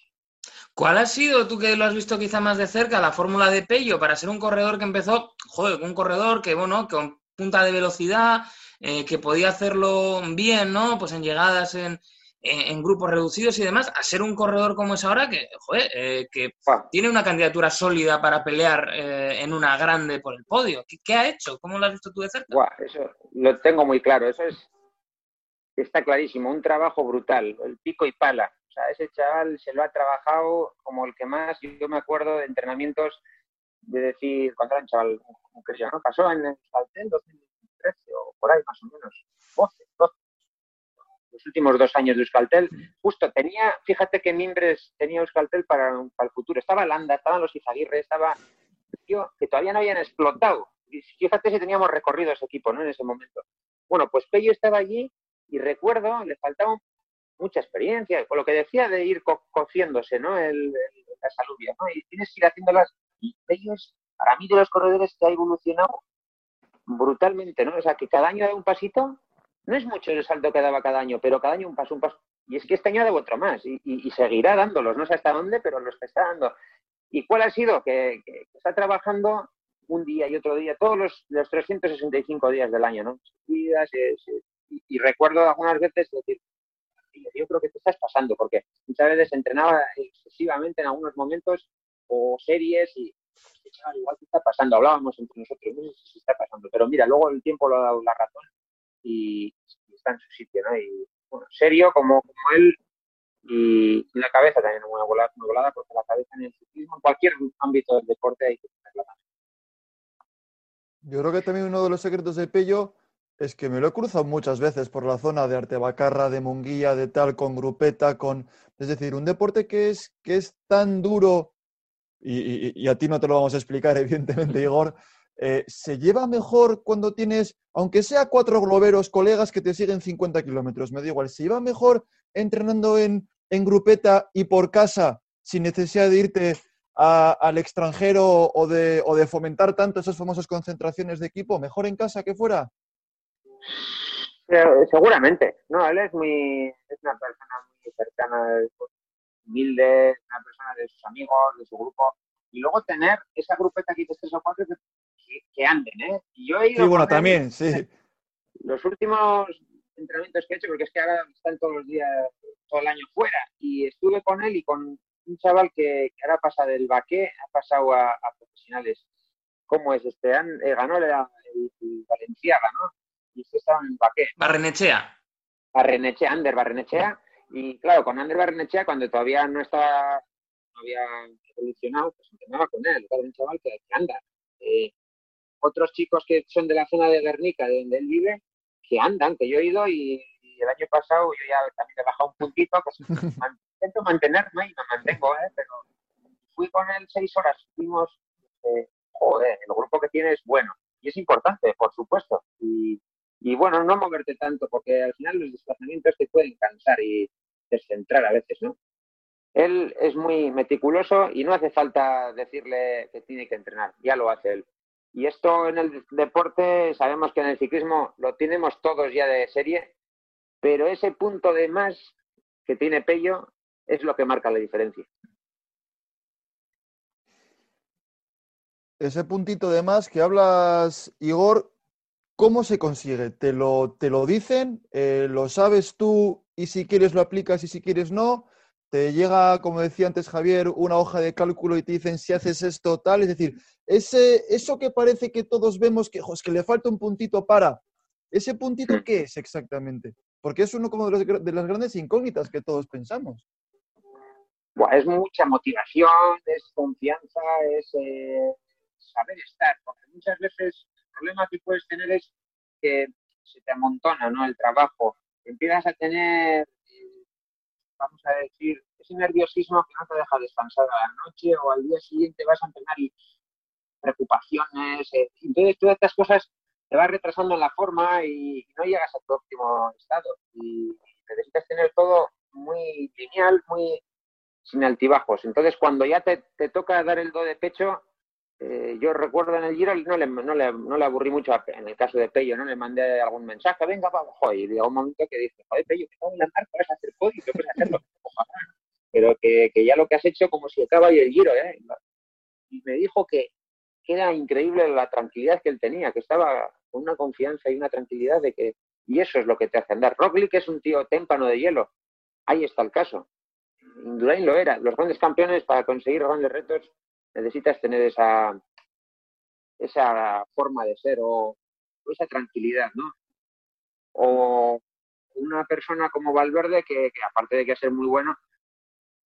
¿Cuál ha sido, tú que lo has visto quizá más de cerca, la fórmula de Pello para ser un corredor que empezó, joder, un corredor que, bueno, con punta de velocidad, eh, que podía hacerlo bien, ¿no? Pues en llegadas, en, en, grupos reducidos y demás, a ser un corredor como es ahora, que, joder, eh, que tiene una candidatura sólida para pelear eh, en una grande por el podio. ¿Qué, ha hecho? ¿Cómo lo has visto tú de cerca? eso lo tengo muy claro. Eso es está clarísimo. Un trabajo brutal. El pico y pala. O sea, ese chaval se lo ha trabajado como el que más. Yo me acuerdo de entrenamientos de decir, cuando era un chaval, que se ¿no? Pasó en el 2013 o por ahí más o menos. 12, 12 los últimos dos años de Euskaltel, justo tenía, fíjate que Mimbres tenía Euskaltel para, para el futuro. Estaba Landa, estaban los Izaguirre, estaba que todavía no habían explotado. fíjate si teníamos recorrido ese equipo, ¿no? En ese momento. Bueno, pues Pello estaba allí y recuerdo, le faltaba mucha experiencia, con lo que decía de ir cociéndose, ¿no? El, las alubias, ¿no? Y tienes que ir haciéndolas. Y Pello es, para mí, de los corredores que ha evolucionado brutalmente, ¿no? O sea, que cada año da un pasito no es mucho el salto que daba cada año, pero cada año un paso, un paso. Y es que este año dado otro más y, seguirá dándolos, no sé hasta dónde, pero los está dando. ¿Y cuál ha sido? Que, está trabajando un día y otro día, todos los, los 365 días del año, ¿no? y, y, recuerdo algunas veces decir, yo creo que te estás pasando, porque muchas veces entrenaba excesivamente en algunos momentos o series y igual que está pasando. Hablábamos entre nosotros, no sé si está pasando. Pero mira, luego el tiempo lo ha dado la razón y, está en su sitio, ¿no? Y bueno, serio como, como él y, la cabeza también muy volada, muy volada, porque la cabeza en el ciclismo, en cualquier ámbito del deporte hay que tenerla también. Yo creo que también uno de los secretos de Pello es que me lo he cruzado muchas veces por la zona de Artebacarra, de Munguía, de tal, con grupeta, con... Es decir, un deporte que es, que es tan duro, y, a ti no te lo vamos a explicar, evidentemente, Igor, eh, se lleva mejor cuando tienes, aunque sea cuatro globeros, colegas que te siguen 50 kilómetros, me da igual, se lleva mejor entrenando en, en grupeta y por casa, sin necesidad de irte al extranjero o de, o de fomentar tanto esas famosas concentraciones de equipo, mejor en casa que fuera. Seguramente, no, él es muy, es una persona muy cercana, humilde, una persona de sus amigos, de su grupo, y luego tener esa grupeta que dices tres o cuatro anden, ¿eh? Y yo he ido sí, bueno, también, sí. Los últimos entrenamientos que he hecho, porque es que ahora están todos los días, todo el año fuera, y estuve con él y con un chaval que, ahora pasa del baqué, ha pasado a, profesionales. ¿Cómo es este? Eh, ganó el, el, Valenciaga, ¿no? y se estaba en Baqué. Barrenechea. Barrenechea, Ander Barrenechea. Y claro, con Ander Barrenechea, cuando todavía no estaba, no había evolucionado, pues entrenaba con él. Era un chaval que, anda. Eh, otros chicos que son de la zona de Guernica, de donde él vive, que andan, que yo he ido y, el año pasado yo ya también he bajado un puntito, pues intento mantenerme y me mantengo, ¿eh? pero fui con él seis horas, fuimos, eh, joder, el grupo que tiene es bueno y es importante, por supuesto, y, y bueno, no moverte tanto, porque al final los desplazamientos te pueden cansar y descentrar a veces, ¿no? Él es muy meticuloso y no hace falta decirle que tiene que entrenar, ya lo hace él. Y esto en el deporte, sabemos que en el ciclismo lo tenemos todos ya de serie, pero ese punto de más que tiene Pello es lo que marca la diferencia. Ese puntito de más que hablas, Igor, ¿Cómo se consigue? ¿Te lo, te lo dicen? Eh, ¿Lo sabes tú y si quieres lo aplicas y si quieres no? ¿Te llega, como decía antes Javier, una hoja de cálculo y te dicen si haces esto tal? Es decir, ese, eso que parece que todos vemos que, que le falta un puntito para, ¿ese puntito qué es exactamente? Porque es uno como de, las grandes incógnitas que todos pensamos. es mucha motivación, es confianza, es eh, saber estar, porque muchas veces problema que puedes tener es que se te amontona ¿no? el trabajo. Empiezas a tener, vamos a decir, ese nerviosismo que no te deja descansar a la noche o al día siguiente vas a tener y preocupaciones. Eh, entonces todas estas cosas te vas retrasando en la forma y, no llegas a tu óptimo estado. Y necesitas tener todo muy lineal, muy sin altibajos. Entonces, cuando ya te, te toca dar el do de pecho, eh, yo recuerdo en el Giro, no le, no, le, no le aburrí mucho, en el caso de Pello, ¿no? Le mandé algún mensaje, venga, vamos, joder, y llegó un momento que dije, joder, Pello, que en la marca, vas a hacer podio, puedes hacerlo, pero que, que, ya lo que has hecho como si acaba y el Giro, ¿eh? Y me dijo que, que era increíble la tranquilidad que él tenía, que estaba con una confianza y una tranquilidad de que, y eso es lo que te hace andar. Roglic es un tío témpano de hielo, ahí está el caso. Indurain lo era. Los grandes campeones para conseguir grandes retos necesitas tener esa, esa forma de ser o, esa tranquilidad, ¿no? O una persona como Valverde que, aparte de que ser muy bueno,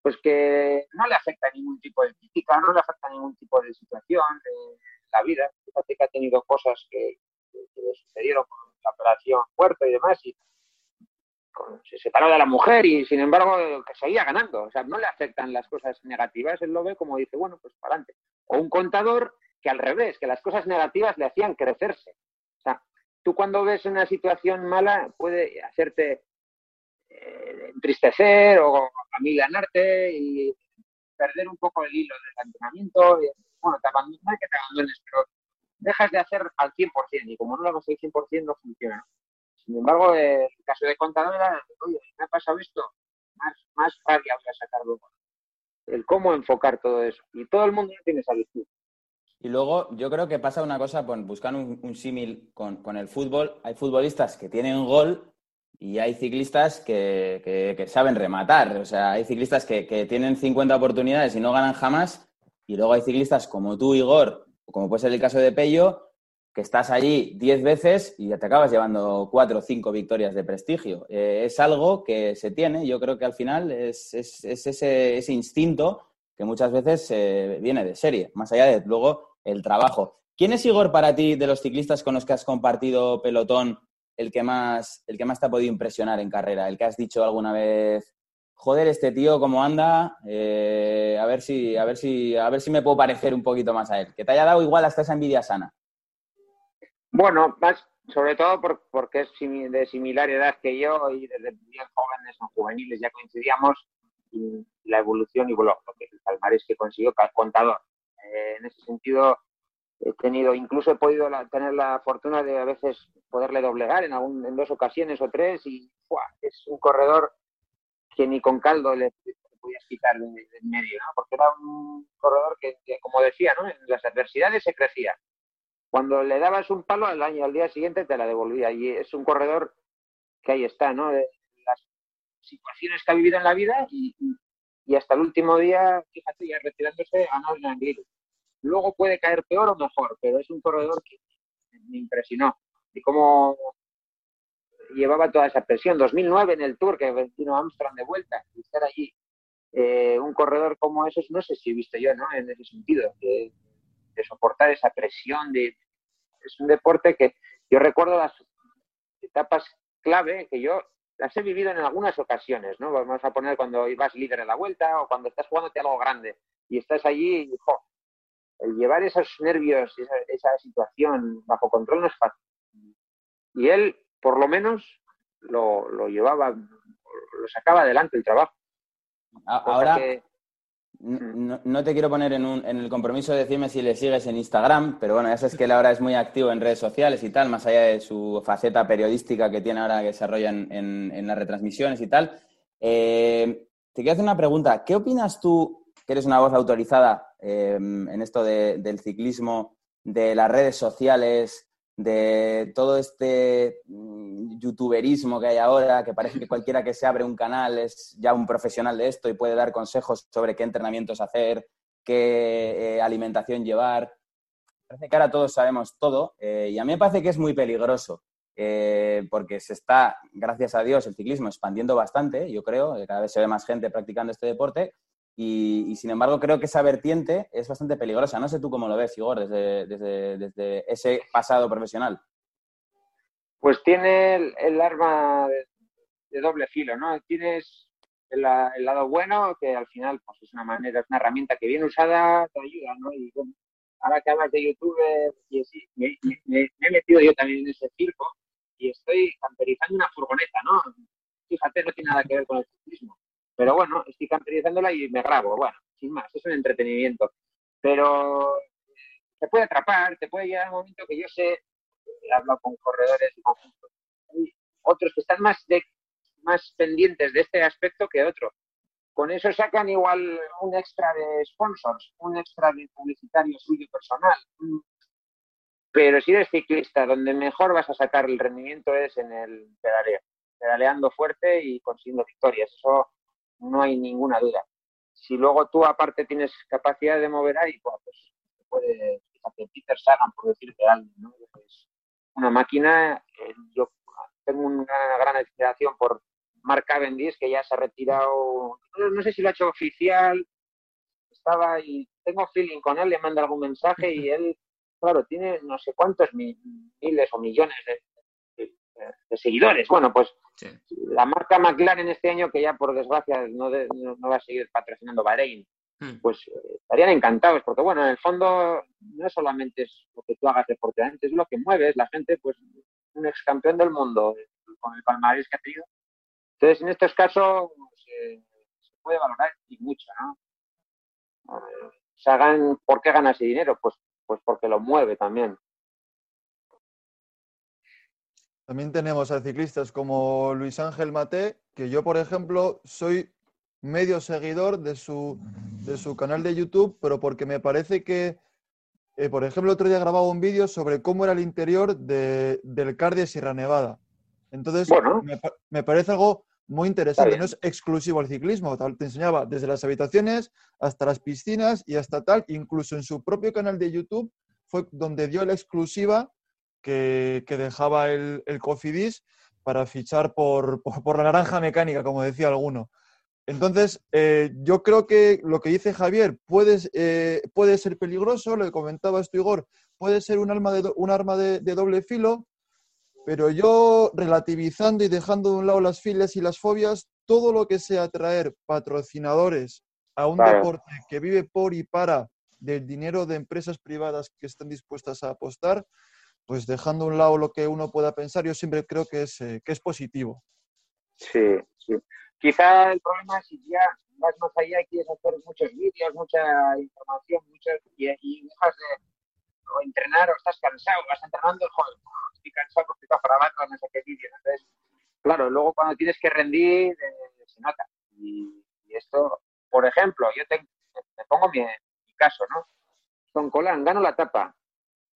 pues que no le afecta ningún tipo de crítica, no le afecta ningún tipo de situación de la vida. Fíjate que ha tenido cosas que, le sucedieron con la operación fuerte y demás, y se separó de la mujer y sin embargo que seguía ganando. O sea, no le afectan las cosas negativas, él lo ve como dice, bueno, pues para adelante. O un contador que al revés, que las cosas negativas le hacían crecerse. O sea, tú cuando ves una situación mala puede hacerte eh, entristecer o amilanarte y perder un poco el hilo del entrenamiento. Y, bueno, te abandonas, que te abandones, pero dejas de hacer al 100% y como no lo hagas al 100% no funciona. Sin embargo, el caso de contadora, oye, me ha pasado esto, más, más rabia voy a sacar. El cómo enfocar todo eso. Y todo el mundo tiene esa virtud. Y luego yo creo que pasa una cosa, pues, buscando un, símil con, el fútbol. Hay futbolistas que tienen gol y hay ciclistas que, saben rematar. O sea, hay ciclistas que, que, tienen 50 oportunidades y no ganan jamás. Y luego hay ciclistas como tú, Igor, como puede ser el caso de Pello, que estás allí 10 veces y te acabas llevando cuatro o cinco victorias de prestigio. Eh, es algo que se tiene, yo creo que al final es, ese, instinto que muchas veces eh, viene de serie, más allá de luego el trabajo. ¿Quién es Igor para ti de los ciclistas con los que has compartido pelotón el que más, el que más te ha podido impresionar en carrera? El que has dicho alguna vez, joder, este tío cómo anda, eh, a ver si, a ver si, a ver si me puedo parecer un poquito más a él. Que te haya dado igual hasta esa envidia sana. Bueno, más sobre todo porque es de similar edad que yo y desde bien jóvenes o juveniles ya coincidíamos y la evolución y bueno, lo que el palmarés que consiguió contador. Eh, en ese sentido, he tenido, incluso he podido tener la fortuna de a veces poderle doblegar en, algún, en dos ocasiones o tres y es un corredor que ni con caldo le, podías quitar del medio, ¿no? porque era un corredor que, como decía, ¿no? en las adversidades se crecía cuando le dabas un palo al año, al día siguiente te la devolvía. Y es un corredor que ahí está, ¿no? Las situaciones que ha vivido en la vida y, hasta el último día, fíjate, ya retirándose, a no en Luego puede caer peor o mejor, pero es un corredor que me impresionó. Y cómo llevaba toda esa presión. 2009 en el Tour, que vino Armstrong de vuelta, y estar allí. Eh, un corredor como esos, no sé si he visto yo, ¿no? En ese sentido, de soportar esa presión, de, es un deporte que yo recuerdo las etapas clave que yo las he vivido en algunas ocasiones, ¿no? Vamos a poner cuando ibas líder en la vuelta o cuando estás jugándote algo grande y estás allí y, el llevar esos nervios, esa, esa, situación bajo control no es fácil. Y él, por lo menos, lo, lo llevaba, lo sacaba adelante el trabajo. Ahora, no, te quiero poner en, el compromiso de decirme si le sigues en Instagram, pero bueno, ya sabes que él ahora es muy activo en redes sociales y tal, más allá de su faceta periodística que tiene ahora que desarrolla en, las retransmisiones y tal. Eh, te quiero hacer una pregunta. ¿Qué opinas tú, que eres una voz autorizada eh, en esto del ciclismo, de las redes sociales, de todo este mm, youtuberismo que hay ahora, que parece que cualquiera que se abre un canal es ya un profesional de esto y puede dar consejos sobre qué entrenamientos hacer, qué eh, alimentación llevar. Parece que ahora todos sabemos todo eh, y a mí me parece que es muy peligroso eh, porque se está, gracias a Dios, el ciclismo expandiendo bastante, yo creo, cada vez se ve más gente practicando este deporte y, sin embargo, creo que esa vertiente es bastante peligrosa. No sé tú cómo lo ves, Igor, desde, desde, ese pasado profesional. Pues tiene el, arma de, doble filo, ¿no? Tienes el, lado bueno, que al final pues, es una manera, es una herramienta que bien usada te ayuda, ¿no? Y bueno, ahora que hablas de YouTube, y sí, me, he metido yo también en ese circo y estoy camperizando una furgoneta, ¿no? Fíjate, no tiene nada que ver con el ciclismo pero bueno, estoy camperizándola y me grabo. Bueno, sin más, es un entretenimiento. Pero te puede atrapar, te puede llegar un momento que yo sé, he hablado con corredores y otros que están más, de, más pendientes de este aspecto que otro. Con eso sacan igual un extra de sponsors, un extra de publicitario suyo personal. Pero si eres ciclista, donde mejor vas a sacar el rendimiento es en el pedaleo, pedaleando fuerte y consiguiendo victorias. Eso no hay ninguna duda. Si luego tú aparte tienes capacidad de mover ahí, pues, pues puede, fíjate, Peter Sagan, por decirte algo, ¿no? Es una máquina, eh, yo tengo una gran admiración por Mark Cavendish, que ya se ha retirado, no, sé si lo ha hecho oficial, estaba y tengo feeling con él, le manda algún mensaje y él, claro, tiene no sé cuántos miles o millones de, de seguidores. Bueno, pues la marca McLaren este año, que ya por desgracia no, va a seguir patrocinando Bahrein, hmm. pues eh, estarían encantados, porque bueno, en el fondo no solamente es lo que tú hagas deportivamente, es lo que mueves, la gente, pues un ex campeón del mundo con el palmarés que ha tenido. Entonces, en estos casos eh, se puede valorar y mucho, ¿no? hagan, ¿Por qué gana ese dinero? Pues, pues porque lo mueve también. También tenemos a ciclistas como Luis Ángel Mate, que yo, por ejemplo, soy medio seguidor de su, de su canal de YouTube, pero porque me parece que, eh, por ejemplo, otro día grababa un vídeo sobre cómo era el interior del CAR de Sierra Nevada. Entonces, me, parece algo muy interesante. No es exclusivo al ciclismo, te enseñaba desde las habitaciones hasta las piscinas y hasta tal. Incluso en su propio canal de YouTube fue donde dio la exclusiva que, que dejaba el, el Cofidis para fichar por, por- por la naranja mecánica, como decía alguno. Entonces, eh, yo creo que lo que dice Javier puede, eh, puede ser peligroso, lo que comentaba esto Igor, puede ser un, arma de, un arma de, de doble filo, pero yo relativizando y dejando de un lado las filias y las fobias, todo lo que sea traer patrocinadores a un Claro. deporte que vive por y para del dinero de empresas privadas que están dispuestas a apostar, pues dejando a un lado lo que uno pueda pensar, yo siempre creo que es, eh, que es positivo. Sí, sí. Quizá el problema es si ya vas más allá y quieres hacer muchos vídeos, mucha información, muchas, y, dejas de entrenar o estás cansado, vas entrenando, joder, estoy cansado porque estoy grabando no sé qué vídeo. Entonces, claro, luego cuando tienes que rendir, eh, se nota. Y, esto, por ejemplo, yo te, te pongo mi, mi caso, ¿no? Con Colán, gano la etapa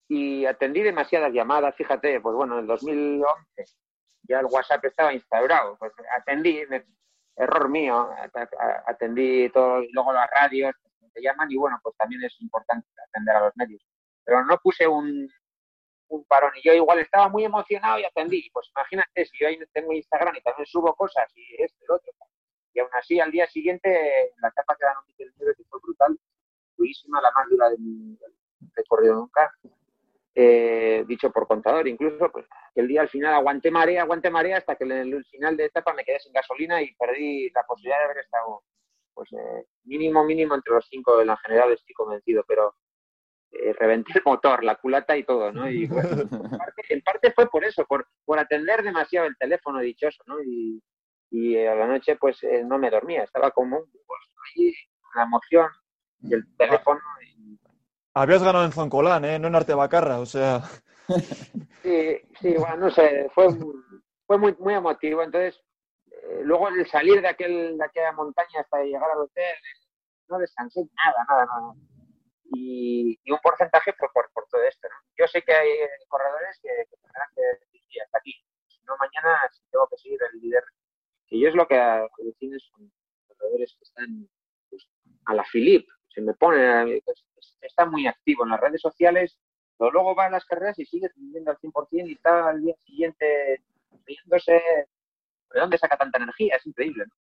y atendí demasiadas llamadas, fíjate, pues bueno, en el 2011 ya el WhatsApp estaba instaurado, pues atendí, error mío, atendí todo, y luego las radios te llaman y bueno, pues también es importante atender a los medios. Pero no puse un, un parón y yo igual estaba muy emocionado y atendí. Pues imagínate, si yo ahí tengo Instagram y también subo cosas y esto y lo otro. Y aún así, al día siguiente, la etapa que ganó Miquel Nieves, que fue brutal, durísima, la más dura de mi recorrido nunca, eh, dicho por contador, incluso, pues el día al final aguanté marea, aguanté marea hasta que en el final de etapa me quedé sin gasolina y perdí la posibilidad de haber estado, pues eh, mínimo, mínimo entre los cinco en la general, estoy convencido, pero eh, reventé el motor, la culata y todo, ¿no? Y bueno, en, parte, en parte fue por eso, por, por atender demasiado el teléfono dichoso, ¿no? Y, y a la noche pues eh, no me dormía, estaba como pues, ahí, la emoción y el teléfono. Habías ganado en Zoncolán, ¿eh? no en Artebacarra, o sea... Sí, sí, bueno, no sé, fue, fue muy, muy emotivo. Entonces, eh, luego el salir de, aquel, de aquella montaña hasta llegar al hotel, no descansé nada, nada, nada. Y, y un porcentaje fue por, por todo esto. ¿no? Yo sé que hay corredores que, tendrán que decir hasta aquí. Si no, mañana tengo que seguir el líder. Que yo es lo que defines con corredores que están pues, a la Filip. Se me pone, pues, está muy activo en las redes sociales pero luego va a las carreras y sigue viviendo al 100% y está al día siguiente riéndose. ¿De dónde saca tanta energía? Es increíble. ¿no?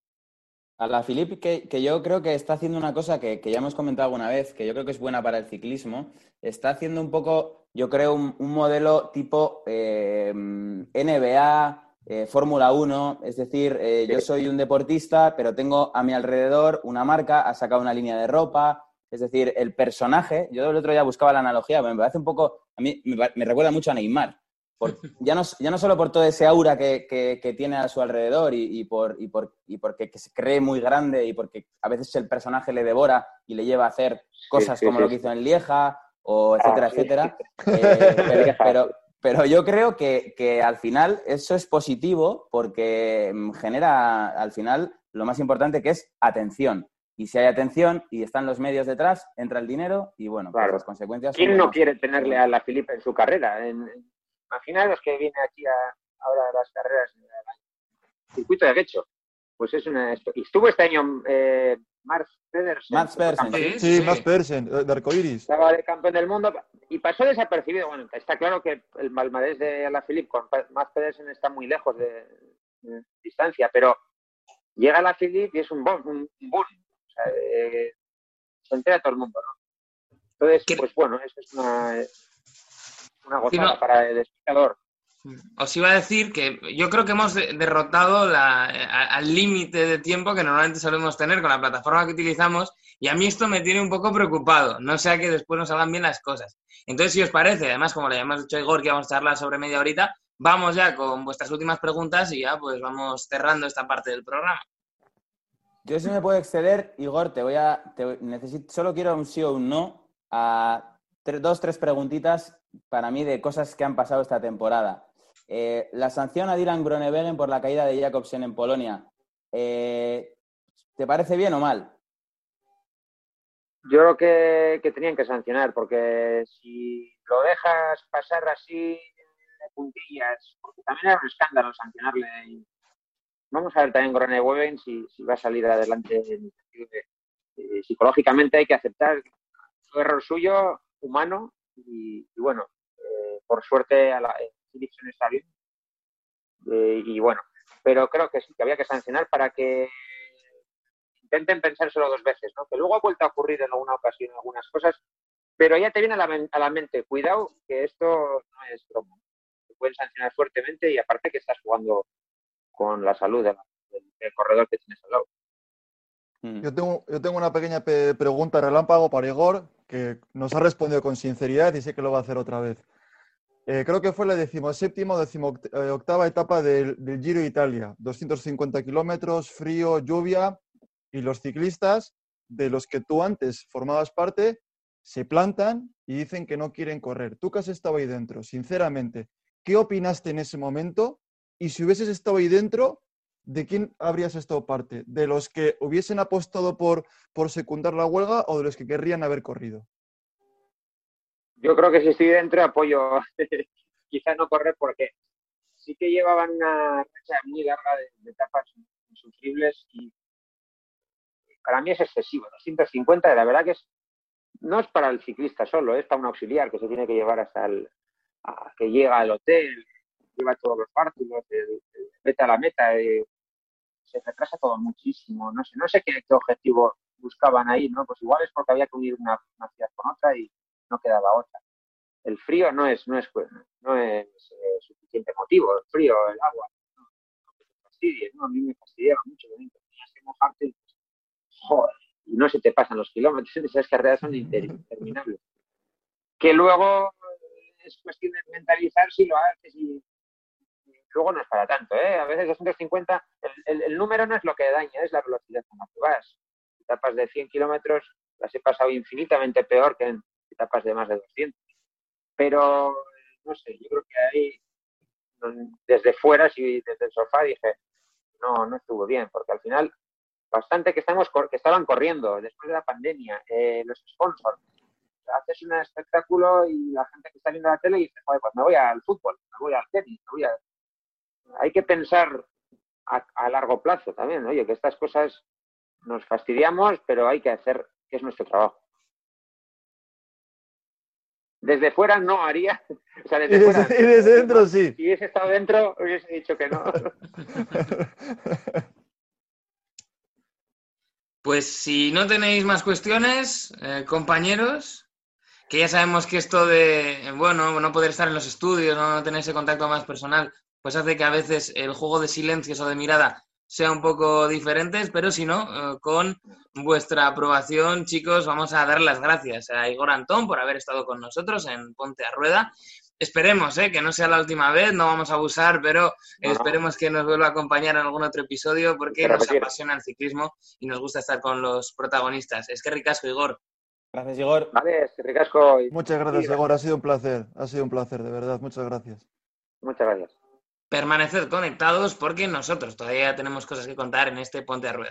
A la Filip, que, que yo creo que está haciendo una cosa que, que ya hemos comentado alguna vez, que yo creo que es buena para el ciclismo, está haciendo un poco, yo creo, un, un modelo tipo eh, NBA, eh, Fórmula 1, es decir, eh, yo soy un deportista, pero tengo a mi alrededor una marca, ha sacado una línea de ropa, es decir, el personaje, yo el otro día buscaba la analogía, me parece un poco, a mí me, me recuerda mucho a Neymar. Por, ya, no, ya no solo por todo ese aura que, que, que tiene a su alrededor y, y, por, y, por, y porque se cree muy grande y porque a veces el personaje le devora y le lleva a hacer cosas sí, como sí, lo que hizo en Lieja o etcétera, Ah, sí. etcétera. Eh, pero, pero, pero yo creo que, que al final eso es positivo porque mm, genera al final lo más importante que es atención. Y si hay atención y están los medios detrás, entra el dinero y bueno, pues Claro. las consecuencias. son ¿Quién no buenas. quiere tenerle a la Filipe en su carrera? En, en- imaginaros que viene aquí a, ahora a las carreras en el circuito de Guecho. Pues es una. Y estuvo este año eh, Mark Pedersen. Max Pedersen, Sí, Sí, sí. Pedersen, de Arcoiris. Estaba de campeón del mundo y pasó desapercibido. Bueno, está claro que el palmarés de Alaphilippe con Pa- Max Pedersen está muy lejos de, de distancia, pero llega Alaphilippe y es un boom. Un, un boom. Sea, eh, se entera todo el mundo, ¿no? Entonces, ¿Qué- pues bueno, eso es una, una gozada para el espectador. Os iba a decir que yo creo que hemos de- derrotado la- a- al límite de tiempo que normalmente solemos tener con la plataforma que utilizamos y a mí esto me tiene un poco preocupado. No sea que después nos salgan bien las cosas. Entonces, si os parece, además, como le habíamos dicho a Igor que vamos a charlar sobre media horita, vamos ya con vuestras últimas preguntas y ya pues vamos cerrando esta parte del programa. Yo si me puedo exceder, Igor, te voy a. necesito, solo quiero un sí o un no a tre- dos, tres preguntitas para mí de cosas que han pasado esta temporada. Eh, la sanción a Dylan Groenewegen por la caída de Jacobsen en Polonia, eh, ¿te parece bien o mal? Yo creo que, que tenían que sancionar, porque si lo dejas pasar así de puntillas, porque también era un escándalo sancionarle vamos a ver también Groenewegen si, si va a salir adelante eh, psicológicamente hay que aceptar su error suyo, humano, y, bueno, eh, por suerte a la Philipson está bien. Eh, y bueno, pero creo que sí, que había que sancionar para que intenten pensárselo dos veces, ¿no? Que luego ha vuelto a ocurrir en alguna ocasión algunas cosas, pero ya te viene a la, a la mente, cuidado, que esto no es broma. Te pueden sancionar fuertemente y aparte que estás jugando con la salud del, del corredor que tienes al lado. Mm. Yo tengo, yo tengo una pequeña pe- pregunta relámpago para Igor, que nos ha respondido con sinceridad y sé que lo va a hacer otra vez. Eh, creo que fue la decimoséptima o decimoctava etapa del, del Giro de Italia. 250 kilómetros, frío, lluvia, y los ciclistas de los que tú antes formabas parte se plantan y dicen que no quieren correr. Tú que has estado ahí dentro, sinceramente, ¿qué opinaste en ese momento? Y si hubieses estado ahí dentro, ¿de quién habrías estado parte? ¿De los que hubiesen apostado por, por secundar la huelga o de los que querrían haber corrido? Yo creo que si estoy dentro apoyo quizá no correr porque sí que llevaban una racha muy larga de, etapas insufribles y para mí es excesivo. 250, la verdad que es, no es para el ciclista solo, es para un auxiliar que se tiene que llevar hasta el, que llega al hotel, lleva todos los bártulos, el- a la meta, se retrasa todo muchísimo. No sé, no sé qué, objetivo buscaban ahí, ¿no? Pues igual es porque había que unir una, una ciudad con otra y no quedaba otra. El frío no es, no es, no es eh, suficiente motivo, el frío, el agua, no, fastidie, ¿no? A mí me fastidiaba mucho, tenías que mojarte pues, joder, y no se te pasan los kilómetros, esas carreras son inter- interminables. Que luego eh, es cuestión de mentalizar si lo haces y luego no es para tanto, ¿eh? A veces 250, el, el- número no es lo que daña, es la velocidad con la que vas. Etapas de 100 kilómetros las he pasado infinitamente peor que en etapas de más de 200. Pero, no sé, yo creo que ahí, desde fuera, si desde el sofá dije, no, no estuvo bien, porque al final, bastante que, estamos, que estaban corriendo después de la pandemia, eh, los sponsors. Haces un espectáculo y la gente que está viendo la tele dice, joder, pues me voy al fútbol, me voy al tenis, me voy a... Hay que pensar a, a largo plazo también, oye, que estas cosas nos fastidiamos, pero hay que hacer, que es nuestro trabajo. Desde fuera no haría, o sea, Y desde fuera. y desde dentro sí. Si hubiese estado dentro, hubiese dicho que no. Pues si no tenéis más cuestiones, eh, compañeros, que ya sabemos que esto de, bueno, no poder estar en los estudios, no tener ese contacto más personal, pues hace que a veces el juego de silencios o de mirada sea un poco diferentes, pero si no, eh, con vuestra aprobación, chicos, vamos a dar las gracias a Igor Antón por haber estado con nosotros en Ponte a Rueda. Esperemos eh, que no sea la última vez, no vamos a abusar, pero No, no. esperemos que nos vuelva a acompañar en algún otro episodio porque Que nos apasiona el ciclismo y nos gusta estar con los protagonistas. Es que ricasco, Igor. Gracias, Igor. Vale, es que ricasco. y- Muchas gracias, Sí, Igor. Ha sido un placer. Ha sido un placer, de verdad. Muchas gracias. Muchas gracias. Permaneced conectados porque nosotros todavía tenemos cosas que contar en este Ponte a Rueda.